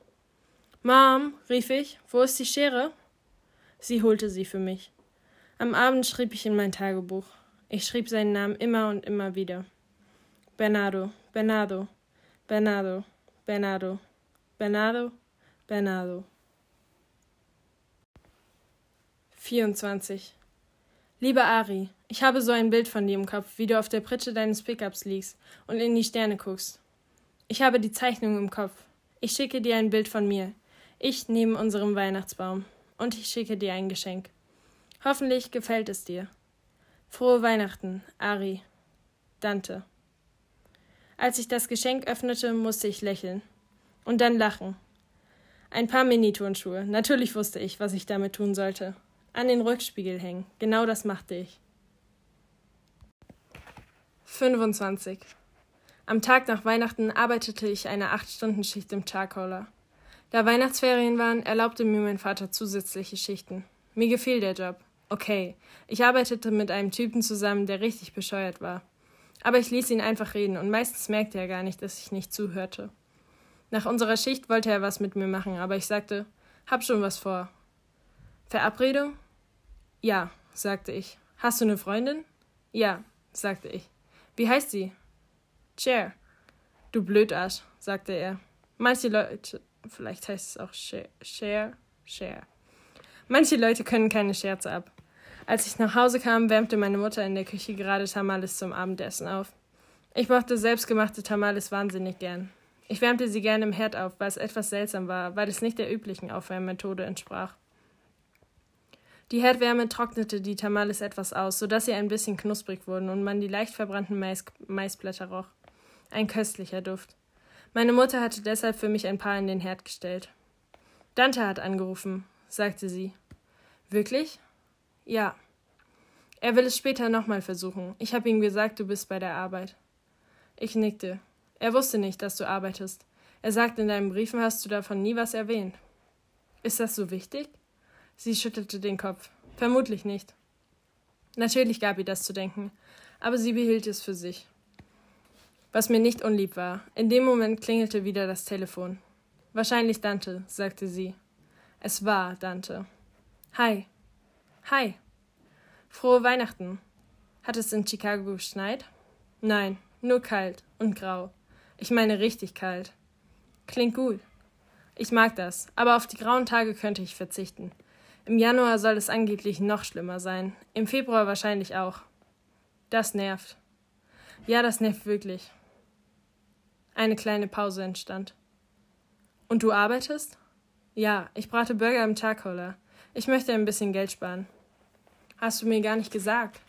Mom, rief ich, wo ist die Schere? Sie holte sie für mich. Am Abend schrieb ich in mein Tagebuch. Ich schrieb seinen Namen immer und immer wieder. Bernardo, Bernardo, Bernardo, Bernardo, Bernardo, Bernardo. 24. Lieber Ari, ich habe so ein Bild von dir im Kopf, wie du auf der Pritsche deines Pickups liegst und in die Sterne guckst. Ich habe die Zeichnung im Kopf. Ich schicke dir ein Bild von mir. Ich neben unserem Weihnachtsbaum. Und ich schicke dir ein Geschenk. Hoffentlich gefällt es dir. Frohe Weihnachten, Ari. Dante. Als ich das Geschenk öffnete, musste ich lächeln. Und dann lachen. Ein paar Mini-Turnschuhe. Natürlich wusste ich, was ich damit tun sollte an den Rückspiegel hängen. Genau das machte ich. 25. Am Tag nach Weihnachten arbeitete ich eine 8-Stunden-Schicht im Charcoaler. Da Weihnachtsferien waren, erlaubte mir mein Vater zusätzliche Schichten. Mir gefiel der Job. Okay, ich arbeitete mit einem Typen zusammen, der richtig bescheuert war. Aber ich ließ ihn einfach reden und meistens merkte er gar nicht, dass ich nicht zuhörte. Nach unserer Schicht wollte er was mit mir machen, aber ich sagte, hab schon was vor. Verabredung? Ja, sagte ich. Hast du eine Freundin? Ja, sagte ich. Wie heißt sie? Cher. Du Blödarsch, sagte er. Manche Leute, vielleicht heißt es auch Cher, Cher. Manche Leute können keine Scherze ab. Als ich nach Hause kam, wärmte meine Mutter in der Küche gerade Tamales zum Abendessen auf. Ich mochte selbstgemachte Tamales wahnsinnig gern. Ich wärmte sie gern im Herd auf, weil es etwas seltsam war, weil es nicht der üblichen Aufwärmmethode entsprach. Die Herdwärme trocknete die Tamales etwas aus, sodass sie ein bisschen knusprig wurden und man die leicht verbrannten Mais Maisblätter roch. Ein köstlicher Duft. Meine Mutter hatte deshalb für mich ein paar in den Herd gestellt. Dante hat angerufen, sagte sie. Wirklich? Ja. Er will es später nochmal versuchen. Ich habe ihm gesagt, du bist bei der Arbeit. Ich nickte. Er wusste nicht, dass du arbeitest. Er sagt, in deinen Briefen hast du davon nie was erwähnt. Ist das so wichtig? Sie schüttelte den Kopf. Vermutlich nicht. Natürlich gab ihr das zu denken, aber sie behielt es für sich. Was mir nicht unlieb war, in dem Moment klingelte wieder das Telefon. Wahrscheinlich Dante, sagte sie. Es war Dante. Hi. Hi. Frohe Weihnachten. Hat es in Chicago geschneit? Nein, nur kalt und grau. Ich meine richtig kalt. Klingt gut. Ich mag das, aber auf die grauen Tage könnte ich verzichten. Im Januar soll es angeblich noch schlimmer sein, im Februar wahrscheinlich auch. Das nervt. Ja, das nervt wirklich. Eine kleine Pause entstand. Und du arbeitest? Ja, ich brate Burger im Charcoaler. Ich möchte ein bisschen Geld sparen. Hast du mir gar nicht gesagt.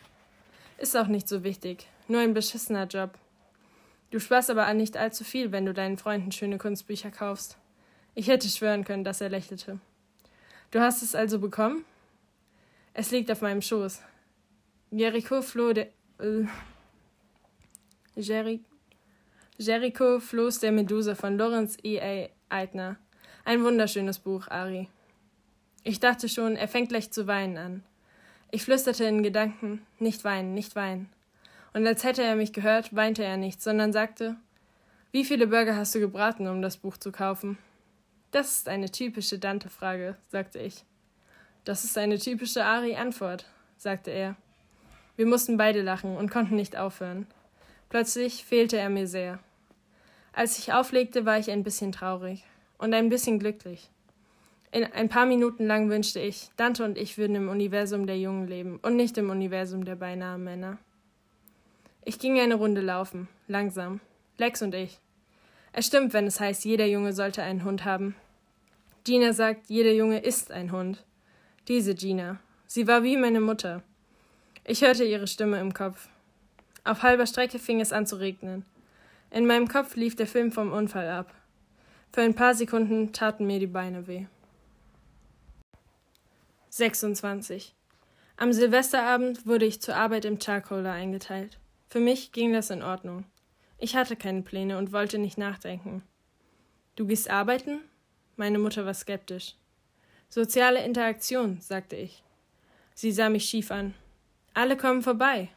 Ist auch nicht so wichtig. Nur ein beschissener Job. Du sparst aber nicht allzu viel, wenn du deinen Freunden schöne Kunstbücher kaufst. Ich hätte schwören können, dass er lächelte. Du hast es also bekommen? Es liegt auf meinem Schoß. Jericho floh der. Äh, Jeri Jericho Floß der Medusa von Lorenz E. A. Eitner. Ein wunderschönes Buch, Ari. Ich dachte schon, er fängt gleich zu weinen an. Ich flüsterte in Gedanken, nicht weinen, nicht weinen. Und als hätte er mich gehört, weinte er nicht, sondern sagte, wie viele Burger hast du gebraten, um das Buch zu kaufen? Das ist eine typische Dante-Frage, sagte ich. Das ist eine typische Ari-Antwort, sagte er. Wir mussten beide lachen und konnten nicht aufhören. Plötzlich fehlte er mir sehr. Als ich auflegte, war ich ein bisschen traurig und ein bisschen glücklich. In ein paar Minuten lang wünschte ich, Dante und ich würden im Universum der Jungen leben und nicht im Universum der beinahe Männer. Ich ging eine Runde laufen, langsam. Lex und ich. Es stimmt, wenn es heißt, jeder Junge sollte einen Hund haben. Gina sagt, jeder Junge ist ein Hund. Diese Gina. Sie war wie meine Mutter. Ich hörte ihre Stimme im Kopf. Auf halber Strecke fing es an zu regnen. In meinem Kopf lief der Film vom Unfall ab. Für ein paar Sekunden taten mir die Beine weh. 26. Am Silvesterabend wurde ich zur Arbeit im Charcoaler eingeteilt. Für mich ging das in Ordnung. Ich hatte keine Pläne und wollte nicht nachdenken. Du gehst arbeiten? Meine Mutter war skeptisch. Soziale Interaktion, sagte ich. Sie sah mich schief an. Alle kommen vorbei.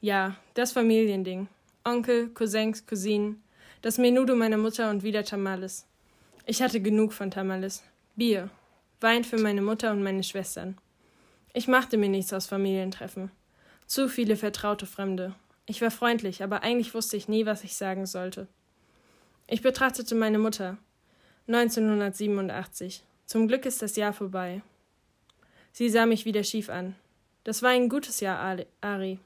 Ja, das Familiending. Onkel, Cousins, Cousinen, das Menudo meiner Mutter und wieder Tamales. Ich hatte genug von Tamales. Bier, Wein für meine Mutter und meine Schwestern. Ich machte mir nichts aus Familientreffen. Zu viele vertraute Fremde. Ich war freundlich, aber eigentlich wusste ich nie, was ich sagen sollte. Ich betrachtete meine Mutter. 1987. Zum Glück ist das Jahr vorbei. Sie sah mich wieder schief an. Das war ein gutes Jahr, Ari.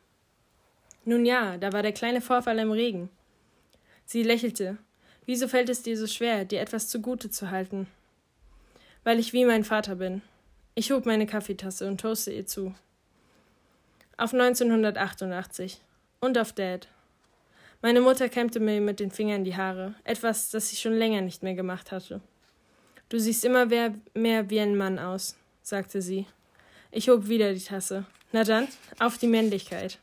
Nun ja, da war der kleine Vorfall im Regen. Sie lächelte. Wieso fällt es dir so schwer, dir etwas zugute zu halten? weil ich wie mein Vater bin. Ich hob meine Kaffeetasse und toaste ihr zu. Auf 1988 und auf Dad. Meine Mutter kämmte mir mit den Fingern die Haare, etwas, das sie schon länger nicht mehr gemacht hatte. Du siehst immer mehr wie ein Mann aus, sagte sie. Ich hob wieder die Tasse. Na dann, auf die Männlichkeit.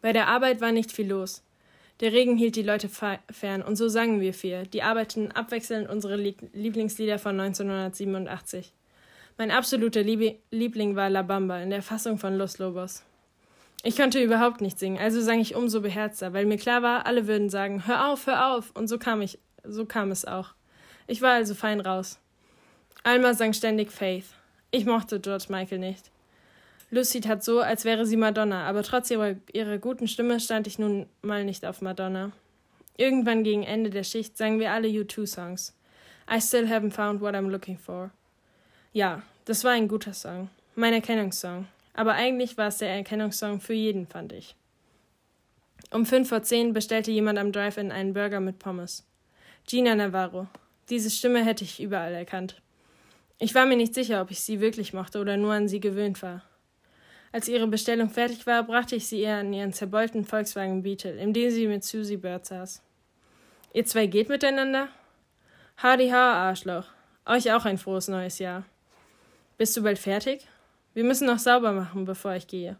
Bei der Arbeit war nicht viel los. Der Regen hielt die Leute fern, und so sangen wir vier. Die arbeiteten abwechselnd unsere Lieblingslieder von 1987. Mein absoluter Liebling war La Bamba in der Fassung von Los Lobos. Ich konnte überhaupt nicht singen, also sang ich umso beherzter, weil mir klar war, alle würden sagen, hör auf, hör auf, und so kam ich, so kam es auch. Ich war also fein raus. Alma sang ständig Faith. Ich mochte George Michael nicht. Lucy tat so, als wäre sie Madonna, aber trotz ihrer, ihrer guten Stimme stand ich nun mal nicht auf Madonna. Irgendwann gegen Ende der Schicht sangen wir alle U2-Songs. I still haven't found what I'm looking for. Ja, das war ein guter Song. Mein Erkennungssong. Aber eigentlich war es der Erkennungssong für jeden, fand ich. Um fünf vor zehn bestellte jemand am Drive-In einen Burger mit Pommes. Gina Navarro. Diese Stimme hätte ich überall erkannt. Ich war mir nicht sicher, ob ich sie wirklich mochte oder nur an sie gewöhnt war. Als ihre Bestellung fertig war, brachte ich sie ihr an ihren zerbeulten Volkswagen Beetle, in dem sie mit Susie Bird saß. Ihr zwei geht miteinander? Hardy ha, Arschloch. Euch auch ein frohes neues Jahr. Bist du bald fertig? Wir müssen noch sauber machen, bevor ich gehe.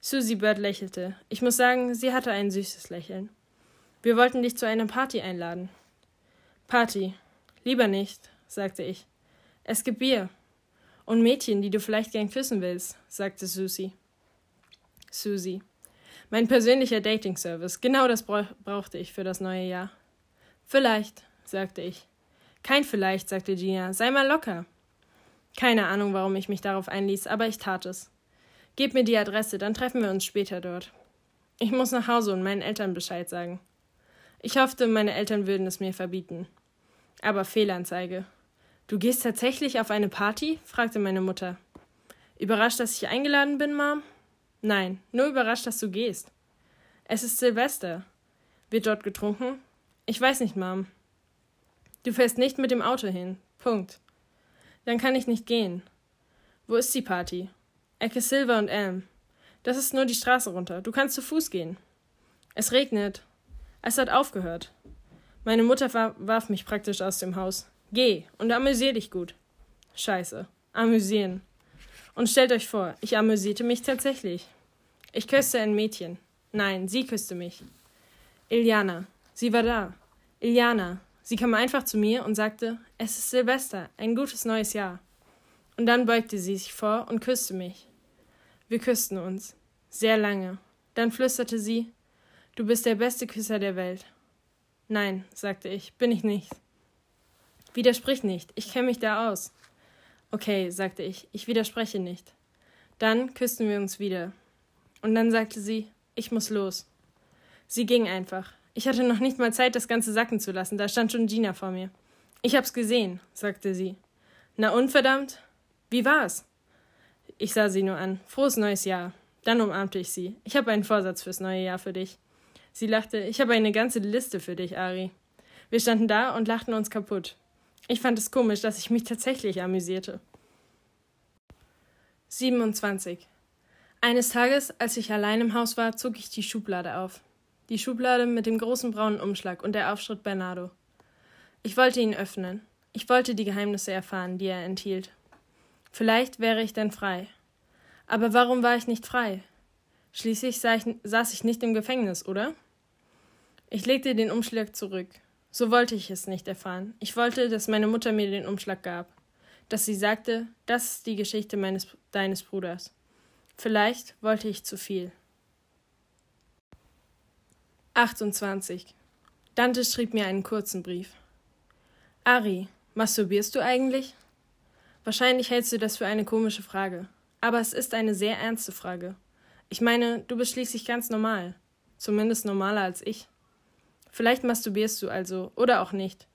Susie Bird lächelte. Ich muss sagen, sie hatte ein süßes Lächeln. Wir wollten dich zu einer Party einladen. Party. Lieber nicht, sagte ich. Es gibt Bier. Und Mädchen, die du vielleicht gern küssen willst, sagte Susie. Susie. Mein persönlicher Dating-Service. Genau das brauchte ich für das neue Jahr. Vielleicht, sagte ich. Kein vielleicht, sagte Gina. Sei mal locker. Keine Ahnung, warum ich mich darauf einließ, aber ich tat es. Gebt mir die Adresse, dann treffen wir uns später dort. Ich muss nach Hause und meinen Eltern Bescheid sagen. Ich hoffte, meine Eltern würden es mir verbieten. Aber Fehlanzeige. Du gehst tatsächlich auf eine Party? fragte meine Mutter. Überrascht, dass ich eingeladen bin, Mom? Nein, nur überrascht, dass du gehst. Es ist Silvester. Wird dort getrunken? Ich weiß nicht, Mom. Du fährst nicht mit dem Auto hin. Punkt. Dann kann ich nicht gehen. Wo ist die Party? Ecke Silver und Elm. Das ist nur die Straße runter. Du kannst zu Fuß gehen. Es regnet. Es hat aufgehört. Meine Mutter warf mich praktisch aus dem Haus. Geh und amüsier dich gut. Scheiße. Amüsieren. Und stellt euch vor, ich amüsierte mich tatsächlich. Ich küsste ein Mädchen. Nein, sie küsste mich. Iliana. Sie war da. Iliana. Sie kam einfach zu mir und sagte, es ist Silvester, ein gutes neues Jahr. Und dann beugte sie sich vor und küsste mich. Wir küssten uns. Sehr lange. Dann flüsterte sie, du bist der beste Küsser der Welt. Nein, sagte ich, bin ich nicht. Widersprich nicht, ich kenne mich da aus. Okay, sagte ich, ich widerspreche nicht. Dann küssten wir uns wieder. Und dann sagte sie, ich muss los. Sie ging einfach. Ich hatte noch nicht mal Zeit, das Ganze sacken zu lassen, da stand schon Gina vor mir. Ich hab's gesehen, sagte sie. Na und verdammt? Wie war's? Ich sah sie nur an. Frohes neues Jahr. Dann umarmte ich sie. Ich habe einen Vorsatz fürs neue Jahr für dich. Sie lachte. Ich habe eine ganze Liste für dich, Ari. Wir standen da und lachten uns kaputt. Ich fand es komisch, dass ich mich tatsächlich amüsierte. 27. Eines Tages, als ich allein im Haus war, zog ich die Schublade auf. Die Schublade mit dem großen braunen Umschlag und der Aufschritt Bernardo. Ich wollte ihn öffnen. Ich wollte die Geheimnisse erfahren, die er enthielt. Vielleicht wäre ich dann frei. Aber warum war ich nicht frei? Schließlich saß ich nicht im Gefängnis, oder? Ich legte den Umschlag zurück. So wollte ich es nicht erfahren. Ich wollte, dass meine Mutter mir den Umschlag gab. Dass sie sagte, das ist die Geschichte meines, deines Bruders. Vielleicht wollte ich zu viel. 28. Dante schrieb mir einen kurzen Brief. Ari, masturbierst du eigentlich? Wahrscheinlich hältst du das für eine komische Frage. Aber es ist eine sehr ernste Frage. Ich meine, du bist schließlich ganz normal. Zumindest normaler als ich. Vielleicht masturbierst du also, oder auch nicht.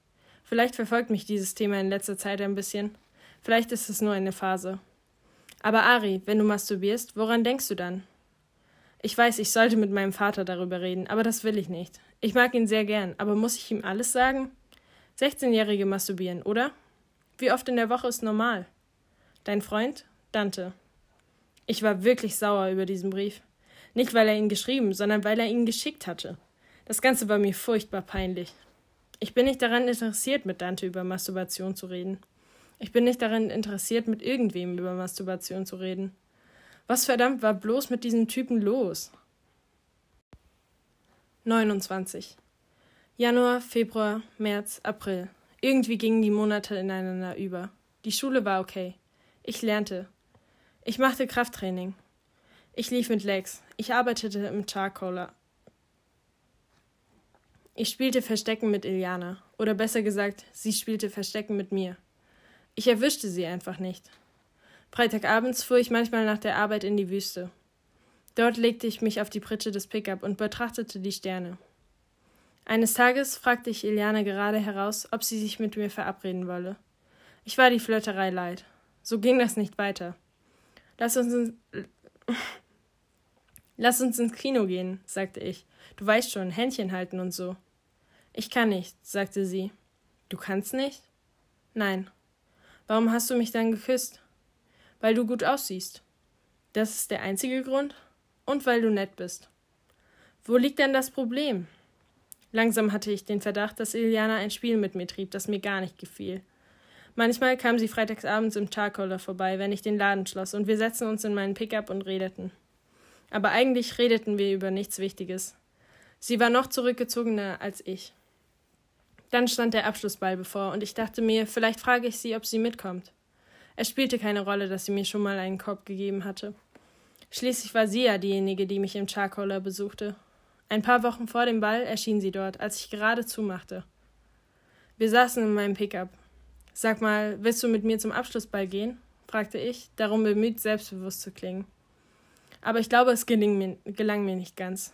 Vielleicht verfolgt mich dieses Thema in letzter Zeit ein bisschen. Vielleicht ist es nur eine Phase. Aber Ari, wenn du masturbierst, woran denkst du dann? Ich weiß, ich sollte mit meinem Vater darüber reden, aber das will ich nicht. Ich mag ihn sehr gern, aber muss ich ihm alles sagen? 16-Jährige masturbieren, oder? Wie oft in der Woche ist normal? Dein Freund? Dante. Ich war wirklich sauer über diesen Brief. Nicht, weil er ihn geschrieben, sondern weil er ihn geschickt hatte. Das Ganze war mir furchtbar peinlich. Ich bin nicht daran interessiert, mit Dante über Masturbation zu reden. Ich bin nicht daran interessiert, mit irgendwem über Masturbation zu reden. Was verdammt war bloß mit diesem Typen los? 29. Januar, Februar, März, April. Irgendwie gingen die Monate ineinander über. Die Schule war okay. Ich lernte. Ich machte Krafttraining. Ich lief mit Legs. Ich arbeitete im Charcoaler. Ich spielte Verstecken mit Iliana. Oder besser gesagt, sie spielte Verstecken mit mir. Ich erwischte sie einfach nicht. Freitagabends fuhr ich manchmal nach der Arbeit in die Wüste. Dort legte ich mich auf die Pritsche des Pickup und betrachtete die Sterne. Eines Tages fragte ich Iliana gerade heraus, ob sie sich mit mir verabreden wolle. Ich war die Flirterei leid. So ging das nicht weiter. Lass uns, in... Lass uns ins Kino gehen, sagte ich. Du weißt schon, Händchen halten und so. Ich kann nicht, sagte sie. Du kannst nicht? Nein. Warum hast du mich dann geküsst? Weil du gut aussiehst. Das ist der einzige Grund? Und weil du nett bist. Wo liegt denn das Problem? Langsam hatte ich den Verdacht, dass Iliana ein Spiel mit mir trieb, das mir gar nicht gefiel. Manchmal kam sie freitagsabends im Charcoaler vorbei, wenn ich den Laden schloss, und wir setzten uns in meinen Pickup und redeten. Aber eigentlich redeten wir über nichts Wichtiges. Sie war noch zurückgezogener als ich. Dann stand der Abschlussball bevor, und ich dachte mir, vielleicht frage ich sie, ob sie mitkommt. Es spielte keine Rolle, dass sie mir schon mal einen Korb gegeben hatte. Schließlich war sie ja diejenige, die mich im Charcoaler besuchte. Ein paar Wochen vor dem Ball erschien sie dort, als ich gerade zumachte. Wir saßen in meinem Pickup. Sag mal, willst du mit mir zum Abschlussball gehen? fragte ich, darum bemüht, selbstbewusst zu klingen. Aber ich glaube, es gelang mir, gelang mir nicht ganz.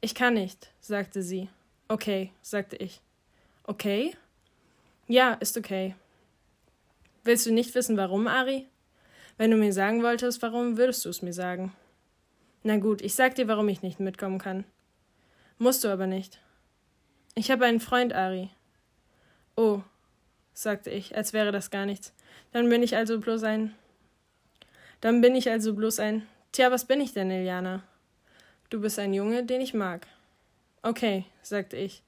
Ich kann nicht, sagte sie. Okay, sagte ich. Okay? Ja, ist okay. Willst du nicht wissen, warum, Ari? Wenn du mir sagen wolltest, warum, würdest du es mir sagen. Na gut, ich sag dir, warum ich nicht mitkommen kann. Musst du aber nicht. Ich habe einen Freund, Ari. Oh, sagte ich, als wäre das gar nichts. Dann bin ich also bloß ein. Dann bin ich also bloß ein. Tja, was bin ich denn, Iliana? Du bist ein Junge, den ich mag. Okay, sagte ich.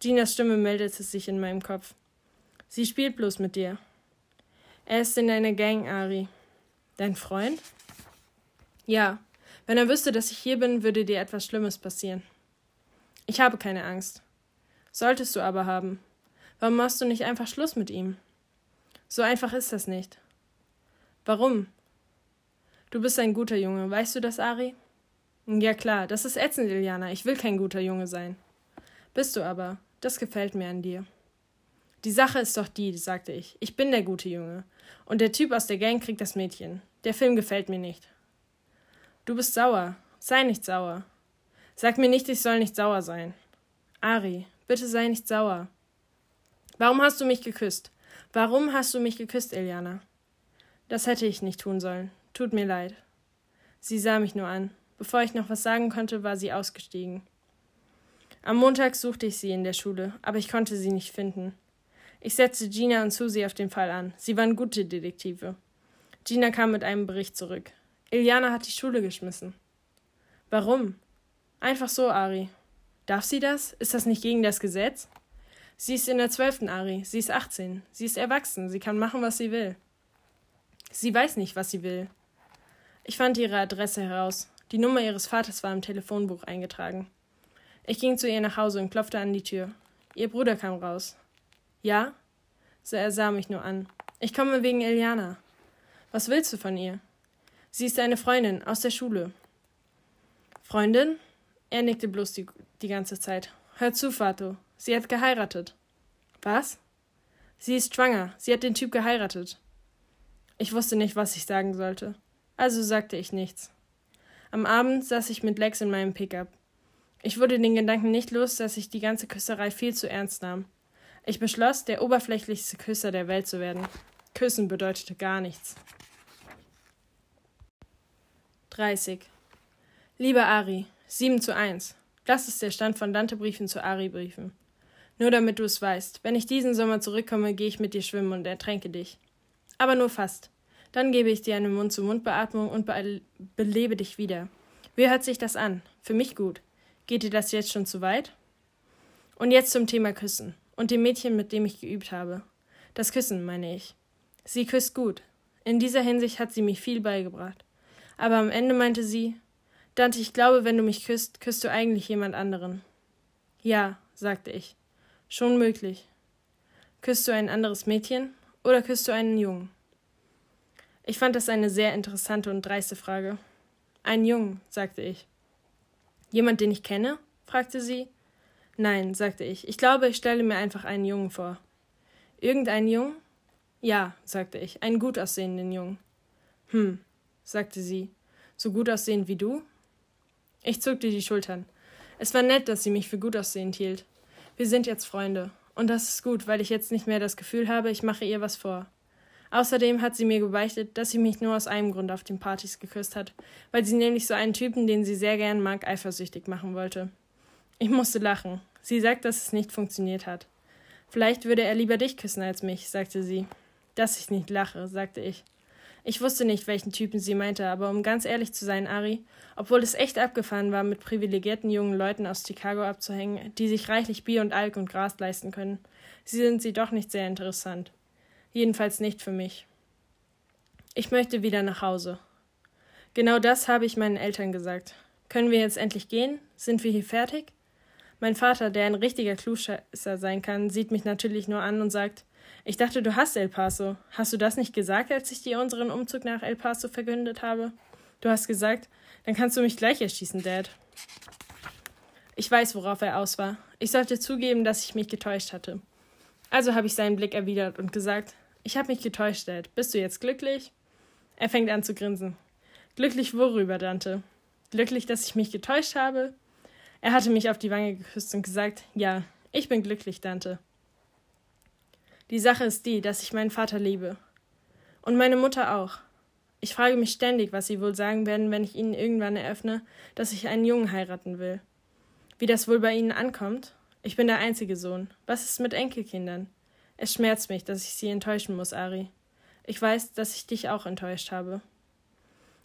Ginas Stimme meldete sich in meinem Kopf. Sie spielt bloß mit dir. Er ist in deiner Gang, Ari. Dein Freund? Ja. Wenn er wüsste, dass ich hier bin, würde dir etwas Schlimmes passieren. Ich habe keine Angst. Solltest du aber haben. Warum machst du nicht einfach Schluss mit ihm? So einfach ist das nicht. Warum? Du bist ein guter Junge, weißt du das, Ari? Ja klar, das ist ätzend, Iliana. Ich will kein guter Junge sein. Bist du aber. Das gefällt mir an dir. Die Sache ist doch die, sagte ich. Ich bin der gute Junge. Und der Typ aus der Gang kriegt das Mädchen. Der Film gefällt mir nicht. Du bist sauer. Sei nicht sauer. Sag mir nicht, ich soll nicht sauer sein. Ari, bitte sei nicht sauer. Warum hast du mich geküsst? Warum hast du mich geküsst, Eliana? Das hätte ich nicht tun sollen. Tut mir leid. Sie sah mich nur an. Bevor ich noch was sagen konnte, war sie ausgestiegen. Am Montag suchte ich sie in der Schule, aber ich konnte sie nicht finden. Ich setzte Gina und Susie auf den Fall an. Sie waren gute Detektive. Gina kam mit einem Bericht zurück. Iliana hat die Schule geschmissen. Warum? Einfach so, Ari. Darf sie das? Ist das nicht gegen das Gesetz? Sie ist in der zwölften, Ari. Sie ist 18. Sie ist erwachsen. Sie kann machen, was sie will. Sie weiß nicht, was sie will. Ich fand ihre Adresse heraus. Die Nummer ihres Vaters war im Telefonbuch eingetragen. Ich ging zu ihr nach Hause und klopfte an die Tür. Ihr Bruder kam raus. Ja? So er sah mich nur an. Ich komme wegen Eliana. Was willst du von ihr? Sie ist eine Freundin aus der Schule. Freundin? Er nickte bloß die, die ganze Zeit. Hör zu, Vato. Sie hat geheiratet. Was? Sie ist schwanger. Sie hat den Typ geheiratet. Ich wusste nicht, was ich sagen sollte. Also sagte ich nichts. Am Abend saß ich mit Lex in meinem Pickup. Ich wurde den Gedanken nicht los, dass ich die ganze Küsserei viel zu ernst nahm. Ich beschloss, der oberflächlichste Küsser der Welt zu werden. Küssen bedeutete gar nichts. 30. Lieber Ari, 7 zu 1. Das ist der Stand von Dante-Briefen zu Ari-Briefen. Nur damit du es weißt, wenn ich diesen Sommer zurückkomme, gehe ich mit dir schwimmen und ertränke dich. Aber nur fast. Dann gebe ich dir eine Mund-zu-Mund-Beatmung und be belebe dich wieder. Wie hört sich das an? Für mich gut. Geht dir das jetzt schon zu weit? Und jetzt zum Thema Küssen und dem Mädchen, mit dem ich geübt habe. Das Küssen, meine ich. Sie küsst gut. In dieser Hinsicht hat sie mich viel beigebracht. Aber am Ende meinte sie, Dante, ich glaube, wenn du mich küsst, küsst du eigentlich jemand anderen. Ja, sagte ich. Schon möglich. Küsst du ein anderes Mädchen oder küsst du einen Jungen? Ich fand das eine sehr interessante und dreiste Frage. Einen Jungen, sagte ich. Jemand, den ich kenne? fragte sie. Nein, sagte ich. Ich glaube, ich stelle mir einfach einen Jungen vor. Irgendeinen Jungen? Ja, sagte ich, einen gut aussehenden Jungen. Hm, sagte sie. So gut aussehend wie du? Ich zuckte die Schultern. Es war nett, dass sie mich für gut aussehend hielt. Wir sind jetzt Freunde. Und das ist gut, weil ich jetzt nicht mehr das Gefühl habe, ich mache ihr was vor. Außerdem hat sie mir gebeichtet, dass sie mich nur aus einem Grund auf den Partys geküsst hat, weil sie nämlich so einen Typen, den sie sehr gern mag, eifersüchtig machen wollte. Ich musste lachen. Sie sagt, dass es nicht funktioniert hat. Vielleicht würde er lieber dich küssen als mich, sagte sie. Dass ich nicht lache, sagte ich. Ich wusste nicht, welchen Typen sie meinte, aber um ganz ehrlich zu sein, Ari, obwohl es echt abgefahren war, mit privilegierten jungen Leuten aus Chicago abzuhängen, die sich reichlich Bier und Alk und Gras leisten können, sie sind sie doch nicht sehr interessant. Jedenfalls nicht für mich. Ich möchte wieder nach Hause. Genau das habe ich meinen Eltern gesagt. Können wir jetzt endlich gehen? Sind wir hier fertig? Mein Vater, der ein richtiger Klugscheißer sein kann, sieht mich natürlich nur an und sagt, ich dachte, du hast El Paso. Hast du das nicht gesagt, als ich dir unseren Umzug nach El Paso verkündet habe? Du hast gesagt, dann kannst du mich gleich erschießen, Dad. Ich weiß, worauf er aus war. Ich sollte zugeben, dass ich mich getäuscht hatte. Also habe ich seinen Blick erwidert und gesagt, Ich habe mich getäuscht, Dad. Bist du jetzt glücklich? Er fängt an zu grinsen. Glücklich worüber, Dante? Glücklich, dass ich mich getäuscht habe? Er hatte mich auf die Wange geküsst und gesagt, ja, ich bin glücklich, Dante. Die Sache ist die, dass ich meinen Vater liebe. Und meine Mutter auch. Ich frage mich ständig, was sie wohl sagen werden, wenn ich ihnen irgendwann eröffne, dass ich einen Jungen heiraten will. Wie das wohl bei ihnen ankommt? Ich bin der einzige Sohn. Was ist mit Enkelkindern? Es schmerzt mich, dass ich sie enttäuschen muss, Ari. Ich weiß, dass ich dich auch enttäuscht habe.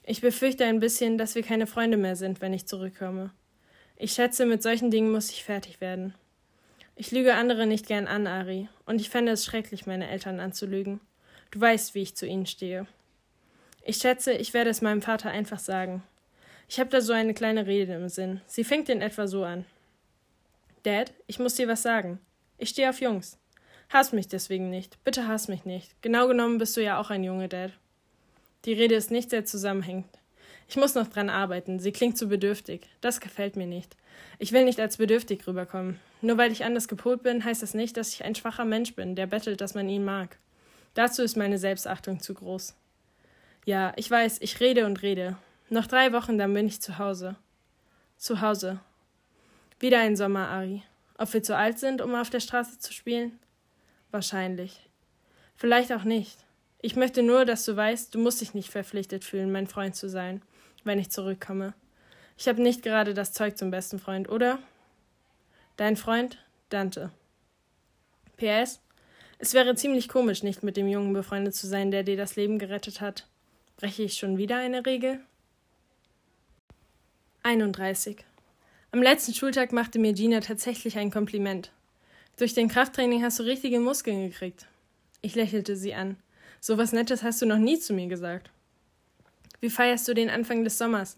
Ich befürchte ein bisschen, dass wir keine Freunde mehr sind, wenn ich zurückkomme. Ich schätze, mit solchen Dingen muss ich fertig werden. Ich lüge andere nicht gern an, Ari, und ich fände es schrecklich, meine Eltern anzulügen. Du weißt, wie ich zu ihnen stehe. Ich schätze, ich werde es meinem Vater einfach sagen. Ich habe da so eine kleine Rede im Sinn. Sie fängt in etwa so an. Dad, ich muss dir was sagen. Ich stehe auf Jungs. Hass mich deswegen nicht. Bitte hass mich nicht. Genau genommen bist du ja auch ein Junge, Dad. Die Rede ist nicht sehr zusammenhängend. Ich muss noch dran arbeiten. Sie klingt zu bedürftig. Das gefällt mir nicht. Ich will nicht als bedürftig rüberkommen. Nur weil ich anders gepolt bin, heißt das nicht, dass ich ein schwacher Mensch bin, der bettelt, dass man ihn mag. Dazu ist meine Selbstachtung zu groß. Ja, ich weiß, ich rede und rede. Noch drei Wochen, dann bin ich zu Hause. Zu Hause. Wieder ein Sommer, Ari. Ob wir zu alt sind, um auf der Straße zu spielen? Wahrscheinlich. Vielleicht auch nicht. Ich möchte nur, dass du weißt, du musst dich nicht verpflichtet fühlen, mein Freund zu sein, wenn ich zurückkomme. Ich habe nicht gerade das Zeug zum besten Freund, oder? Dein Freund, Dante. PS. Es wäre ziemlich komisch, nicht mit dem Jungen befreundet zu sein, der dir das Leben gerettet hat. Breche ich schon wieder eine Regel? 31. Am letzten Schultag machte mir Gina tatsächlich ein Kompliment. Durch den Krafttraining hast du richtige Muskeln gekriegt. Ich lächelte sie an. So was Nettes hast du noch nie zu mir gesagt. Wie feierst du den Anfang des Sommers?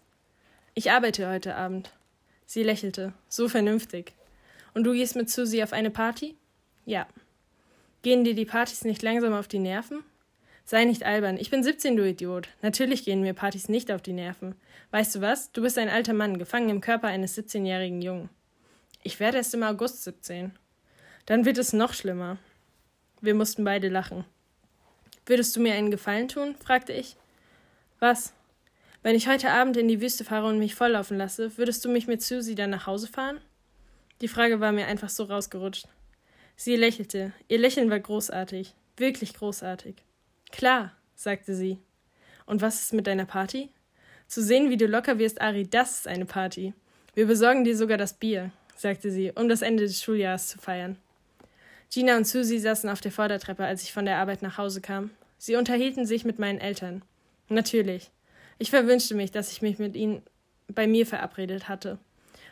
Ich arbeite heute Abend. Sie lächelte. So vernünftig. Und du gehst mit Susie auf eine Party? Ja. Gehen dir die Partys nicht langsam auf die Nerven? Sei nicht albern. Ich bin 17, du Idiot. Natürlich gehen mir Partys nicht auf die Nerven. Weißt du was? Du bist ein alter Mann, gefangen im Körper eines 17-jährigen Jungen. Ich werde erst im August 17. Dann wird es noch schlimmer. Wir mussten beide lachen. Würdest du mir einen Gefallen tun? fragte ich. Was? Wenn ich heute Abend in die Wüste fahre und mich volllaufen lasse, würdest du mich mit Susie dann nach Hause fahren? Die Frage war mir einfach so rausgerutscht. Sie lächelte. Ihr Lächeln war großartig. Wirklich großartig. Klar, sagte sie. Und was ist mit deiner Party? Zu sehen, wie du locker wirst, Ari, das ist eine Party. Wir besorgen dir sogar das Bier, sagte sie, um das Ende des Schuljahres zu feiern. Gina und Susie saßen auf der Vordertreppe, als ich von der Arbeit nach Hause kam. Sie unterhielten sich mit meinen Eltern. Natürlich. Ich verwünschte mich, dass ich mich mit ihnen bei mir verabredet hatte.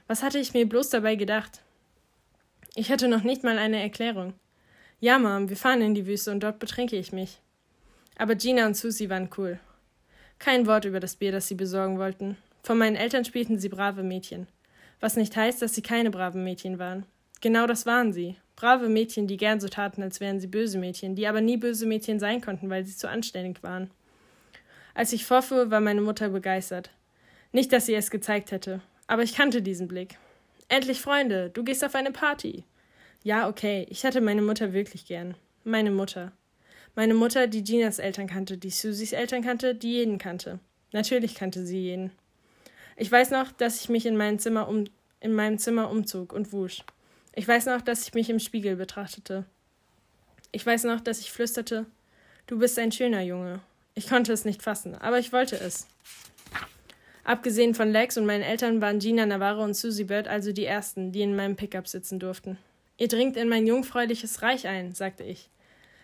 Was hatte ich mir bloß dabei gedacht? Ich hatte noch nicht mal eine Erklärung. Ja, Mom, wir fahren in die Wüste und dort betrinke ich mich. Aber Gina und Susie waren cool. Kein Wort über das Bier, das sie besorgen wollten. Von meinen Eltern spielten sie brave Mädchen. Was nicht heißt, dass sie keine braven Mädchen waren. Genau das waren sie. Brave Mädchen, die gern so taten, als wären sie böse Mädchen, die aber nie böse Mädchen sein konnten, weil sie zu anständig waren. Als ich vorfuhr, war meine Mutter begeistert. Nicht, dass sie es gezeigt hätte, aber ich kannte diesen Blick. Endlich Freunde, du gehst auf eine Party. Ja, okay, ich hatte meine Mutter wirklich gern. Meine Mutter. Meine Mutter, die Ginas Eltern kannte, die Susies Eltern kannte, die jeden kannte. Natürlich kannte sie jeden. Ich weiß noch, dass ich mich in, mein Zimmer um, in meinem Zimmer umzog und wusch. Ich weiß noch, dass ich mich im Spiegel betrachtete. Ich weiß noch, dass ich flüsterte, du bist ein schöner Junge. Ich konnte es nicht fassen, aber ich wollte es. Abgesehen von Lex und meinen Eltern waren Gina Navarro und Susie Bird also die ersten, die in meinem Pickup sitzen durften. Ihr dringt in mein jungfräuliches Reich ein, sagte ich.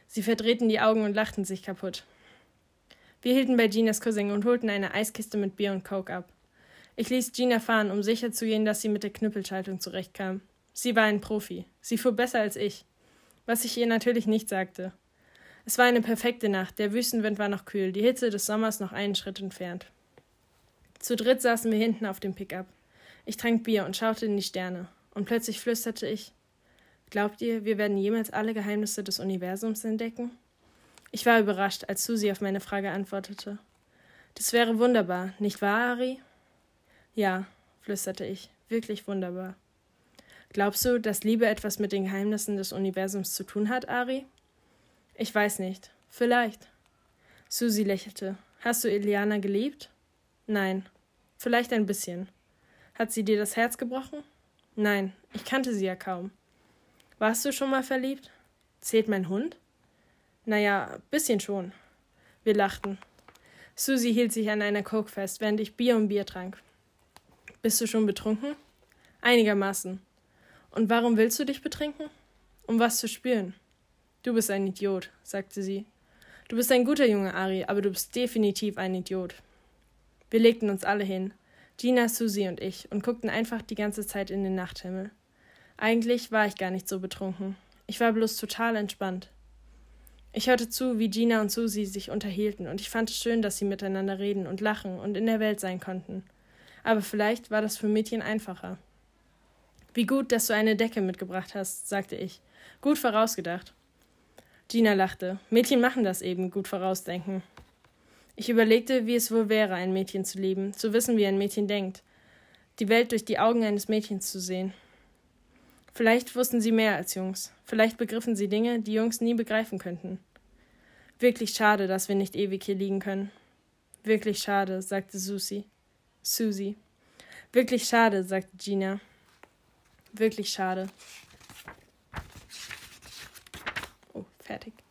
Sie verdrehten die Augen und lachten sich kaputt. Wir hielten bei Ginas Cousin und holten eine Eiskiste mit Bier und Coke ab. Ich ließ Gina fahren, um sicherzugehen, dass sie mit der Knüppelschaltung zurechtkam. Sie war ein Profi. Sie fuhr besser als ich. Was ich ihr natürlich nicht sagte. Es war eine perfekte Nacht. Der Wüstenwind war noch kühl, die Hitze des Sommers noch einen Schritt entfernt. Zu dritt saßen wir hinten auf dem Pickup. Ich trank Bier und schaute in die Sterne. Und plötzlich flüsterte ich: Glaubt ihr, wir werden jemals alle Geheimnisse des Universums entdecken? Ich war überrascht, als Susi auf meine Frage antwortete. Das wäre wunderbar, nicht wahr, Ari? Ja, flüsterte ich, wirklich wunderbar. Glaubst du, dass Liebe etwas mit den Geheimnissen des Universums zu tun hat, Ari? Ich weiß nicht. Vielleicht. Susi lächelte. Hast du Eliana geliebt? Nein. Vielleicht ein bisschen. Hat sie dir das Herz gebrochen? Nein, ich kannte sie ja kaum. Warst du schon mal verliebt? Zählt mein Hund? Naja, bisschen schon. Wir lachten. Susi hielt sich an einer Coke fest, während ich Bier und Bier trank. Bist du schon betrunken? Einigermaßen. Und warum willst du dich betrinken? Um was zu spüren. Du bist ein Idiot, sagte sie. Du bist ein guter Junge, Ari, aber du bist definitiv ein Idiot. Wir legten uns alle hin, Gina, Susi und ich, und guckten einfach die ganze Zeit in den Nachthimmel. Eigentlich war ich gar nicht so betrunken. Ich war bloß total entspannt. Ich hörte zu, wie Gina und Susi sich unterhielten, und ich fand es schön, dass sie miteinander reden und lachen und in der Welt sein konnten. Aber vielleicht war das für Mädchen einfacher. Wie gut, dass du eine Decke mitgebracht hast, sagte ich. Gut vorausgedacht. Gina lachte. Mädchen machen das eben, gut vorausdenken. Ich überlegte, wie es wohl wäre, ein Mädchen zu lieben, zu wissen, wie ein Mädchen denkt, die Welt durch die Augen eines Mädchens zu sehen. Vielleicht wussten sie mehr als Jungs, vielleicht begriffen sie Dinge, die Jungs nie begreifen könnten. Wirklich schade, dass wir nicht ewig hier liegen können. Wirklich schade, sagte Susi. Susie. Wirklich schade, sagte Gina. Wirklich schade. Fertig.